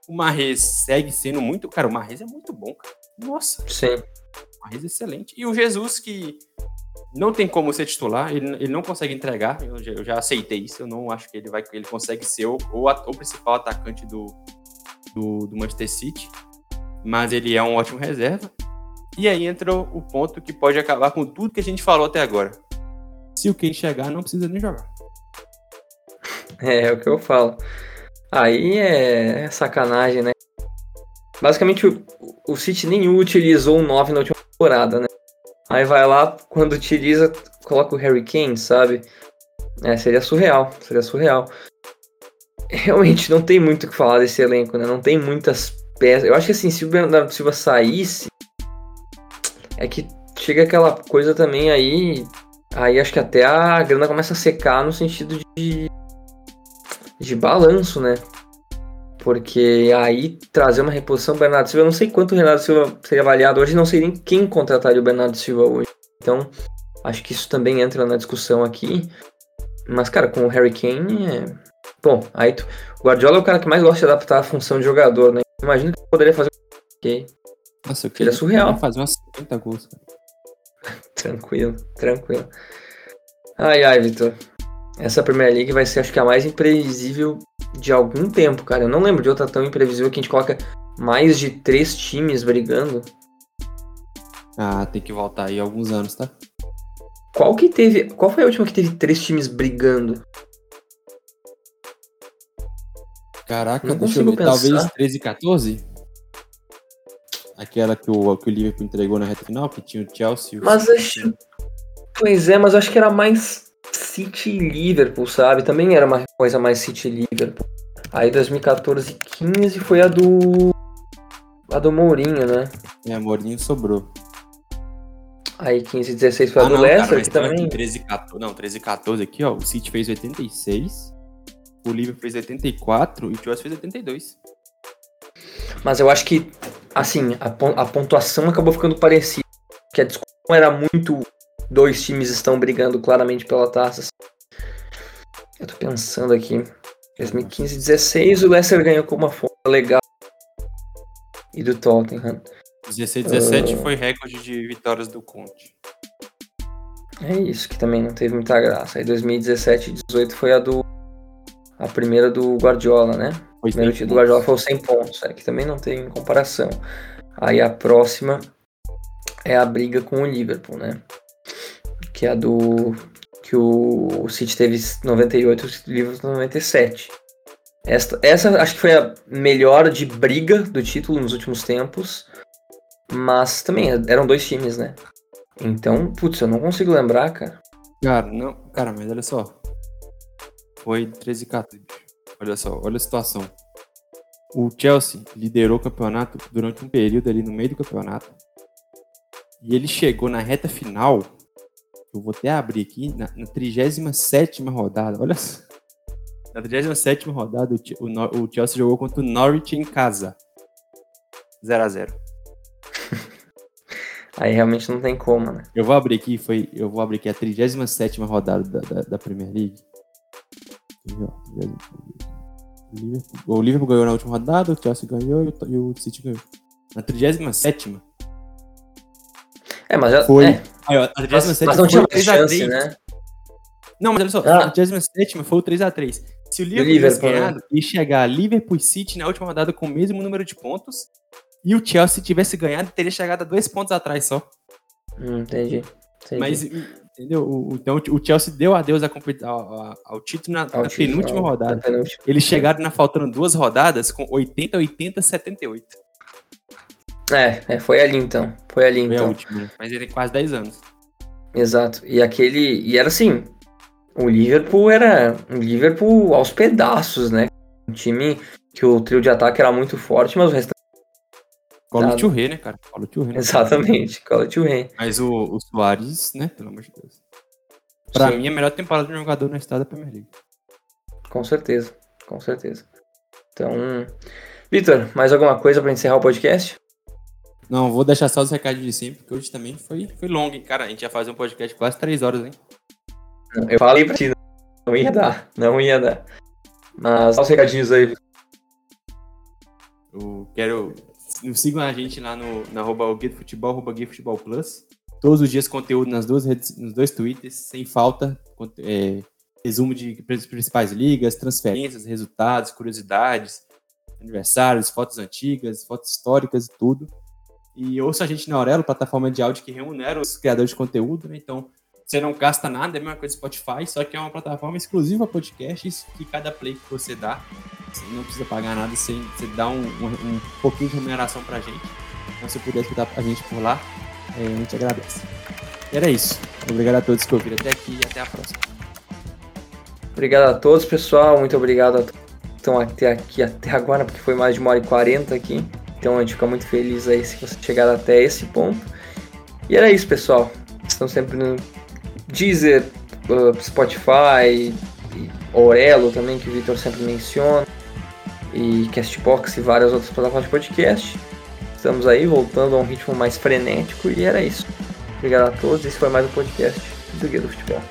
O Marrez segue sendo muito. Cara, o Marrez é muito bom, cara. Nossa.
Sim.
O Marrez é excelente. E o Jesus, que não tem como ser titular, ele, ele não consegue entregar. Eu já, eu já, aceitei isso. Eu não acho que ele vai ele consegue ser o, o, o principal atacante do, do, do, Manchester City. Mas ele é um ótimo reserva. E aí entra o, ponto que pode acabar com tudo que a gente falou até agora. Se o Kane chegar, não precisa nem jogar.
É, é o que eu falo. Aí é sacanagem, né? Basicamente, o, o City nem utilizou um 9 na última temporada, né? Aí vai lá, quando utiliza, coloca o Harry Kane, sabe? É, seria surreal, seria surreal. Realmente não tem muito o que falar desse elenco, né? Não tem muitas peças. Eu acho que assim, se o Bernardo Silva saísse, é que chega aquela coisa também aí. Aí acho que até a grana começa a secar no sentido de. de balanço, né? Porque aí trazer uma reposição Bernardo Silva, eu não sei quanto o Renato Silva seria avaliado hoje, não sei nem quem contrataria o Bernardo Silva hoje. Então, acho que isso também entra na discussão aqui. Mas, cara, com o Harry Kane, é... bom, aí tu... o Guardiola é o cara que mais gosta de adaptar a função de jogador, né? Imagina que poderia fazer ok.
Nossa, eu queria
é surreal.
fazer umas 50 gols.
tranquilo, tranquilo. Ai, ai, Vitor. Essa Premier League vai ser, acho que, a mais imprevisível de algum tempo, cara. Eu não lembro de outra tão imprevisível que a gente coloca mais de três times brigando.
Ah, tem que voltar aí alguns anos, tá?
Qual que teve. Qual foi a última que teve três times brigando?
Caraca, não deixa eu ver. Pensar. Talvez 13 e 14? Aquela que o, que o Liverpool entregou na reta final, que tinha o Chelsea.
Mas acho. Pois é, mas eu acho que era mais City e Liverpool, sabe? Também era uma coisa mais City e Liverpool. Aí 2014 e 15 foi a do. A do Mourinho, né?
É, Mourinho sobrou.
Aí 15 e 16 foi ah, a do não, Leicester, cara, que também.
13 14, não, 13 e 14 aqui, ó. O City fez 86, o Liverpool fez 84 e o Chelsea fez 82.
Mas eu acho que, assim, a, pontuação acabou ficando parecida. Que a discussão era muito dois times estão brigando claramente pela taça. Eu tô pensando aqui. 2015 16 o Leicester ganhou com uma forma legal. E do Tottenham.
16 17 uh... foi recorde de vitórias do Conte.
É isso, que também não teve muita graça. Aí 2017 e 18 foi a do. A primeira do Guardiola, né? O primeiro título do Guardiola foi o 100 pontos, é, que também não tem comparação. Aí a próxima é a briga com o Liverpool, né? que é a do que o City teve 98 e o Liverpool 97. Esta, essa acho que foi a melhor de briga do título nos últimos tempos, mas também eram dois times, né? Então, putz, eu não consigo lembrar, cara.
Cara, não, cara, mas olha só. Foi 13 e 14. Olha só, olha a situação. O Chelsea liderou o campeonato durante um período ali no meio do campeonato. E ele chegou na reta final eu vou até abrir aqui, na, na 37 rodada, olha só. Na 37 rodada, o, o, o, Chelsea jogou contra o Norwich em casa. 0 a 0
Aí realmente não tem como, né?
Eu vou abrir aqui, foi, eu vou abrir aqui a 37 rodada da, da, da, Premier League. O Liverpool ganhou na última rodada, o Chelsea ganhou e o City ganhou. Na 37
é, mas já.
Foi.
É.
Aí, ó, a 37
mas, mas não tinha mais chance, né?
Não, mas olha só, ah. a 37 foi o 3x3. Se o Liverpool, tivesse né? ganhado, ia chegar Liverpool e City na última rodada com o mesmo número de pontos. E o Chelsea tivesse ganhado, teria chegado a dois pontos atrás só.
Hum, entendi. entendi.
Mas, entendeu? Então o Chelsea deu adeus ao, ao, ao título na, ao na título, penúltima rodada. Penúltima. Eles chegaram na faltando duas rodadas com 80, 80, 78.
É, é, foi ali então. Foi ali
foi
então.
A última, né? Mas ele tem quase 10 anos.
Exato. E aquele. E era assim. O Liverpool era um Liverpool aos pedaços, né? Um time que o trio de ataque era muito forte, mas o restante.
Cola o Rei, né, cara?
Cola o Rei. Né? Exatamente, cola o Rei.
Mas o, o Soares, né? Pelo amor de Deus. Pra Sim. mim, é a melhor temporada de um jogador na história da Premier League.
Com certeza, com certeza. Então, Vitor, mais alguma coisa para encerrar o podcast?
Não, vou deixar só os recados de sempre, porque hoje também foi, foi longo, hein? Cara, a gente ia fazer um podcast quase três horas, hein?
Eu falei pra ti, não ia dar, não ia dar. Mas os recadinhos aí.
Eu quero. Sigam a gente lá no, arroba Guia Futebol, arroba Guia Futebol Plus. Todos os dias conteúdo nas duas redes, nos dois twitters, sem falta. É, resumo de principais ligas, transferências, resultados, curiosidades, aniversários, fotos antigas, fotos históricas e tudo. E ouça a gente na Aurelo, plataforma de áudio que remunera os criadores de conteúdo, né? Então, você não gasta nada, é a mesma coisa do Spotify, só que é uma plataforma exclusiva podcasts que cada play que você dá, você não precisa pagar nada, você, você dá um, um, um pouquinho de remuneração pra gente. Então, se puder escutar a gente por lá, é, a gente agradece. E era isso. Obrigado a todos que ouviram até aqui e até a próxima.
Obrigado a todos, pessoal. Muito obrigado a todos que estão até aqui até agora, porque foi mais de uma hora e quarenta aqui. Então a gente fica muito feliz aí se você chegar até esse ponto. E era isso, pessoal. Estão sempre no Deezer, uh, Spotify, Orelo também, que o Victor sempre menciona, e Castbox e várias outras plataformas de podcast. Estamos aí voltando a um ritmo mais frenético e era isso. Obrigado a todos, esse foi mais um podcast do Guia do Futebol.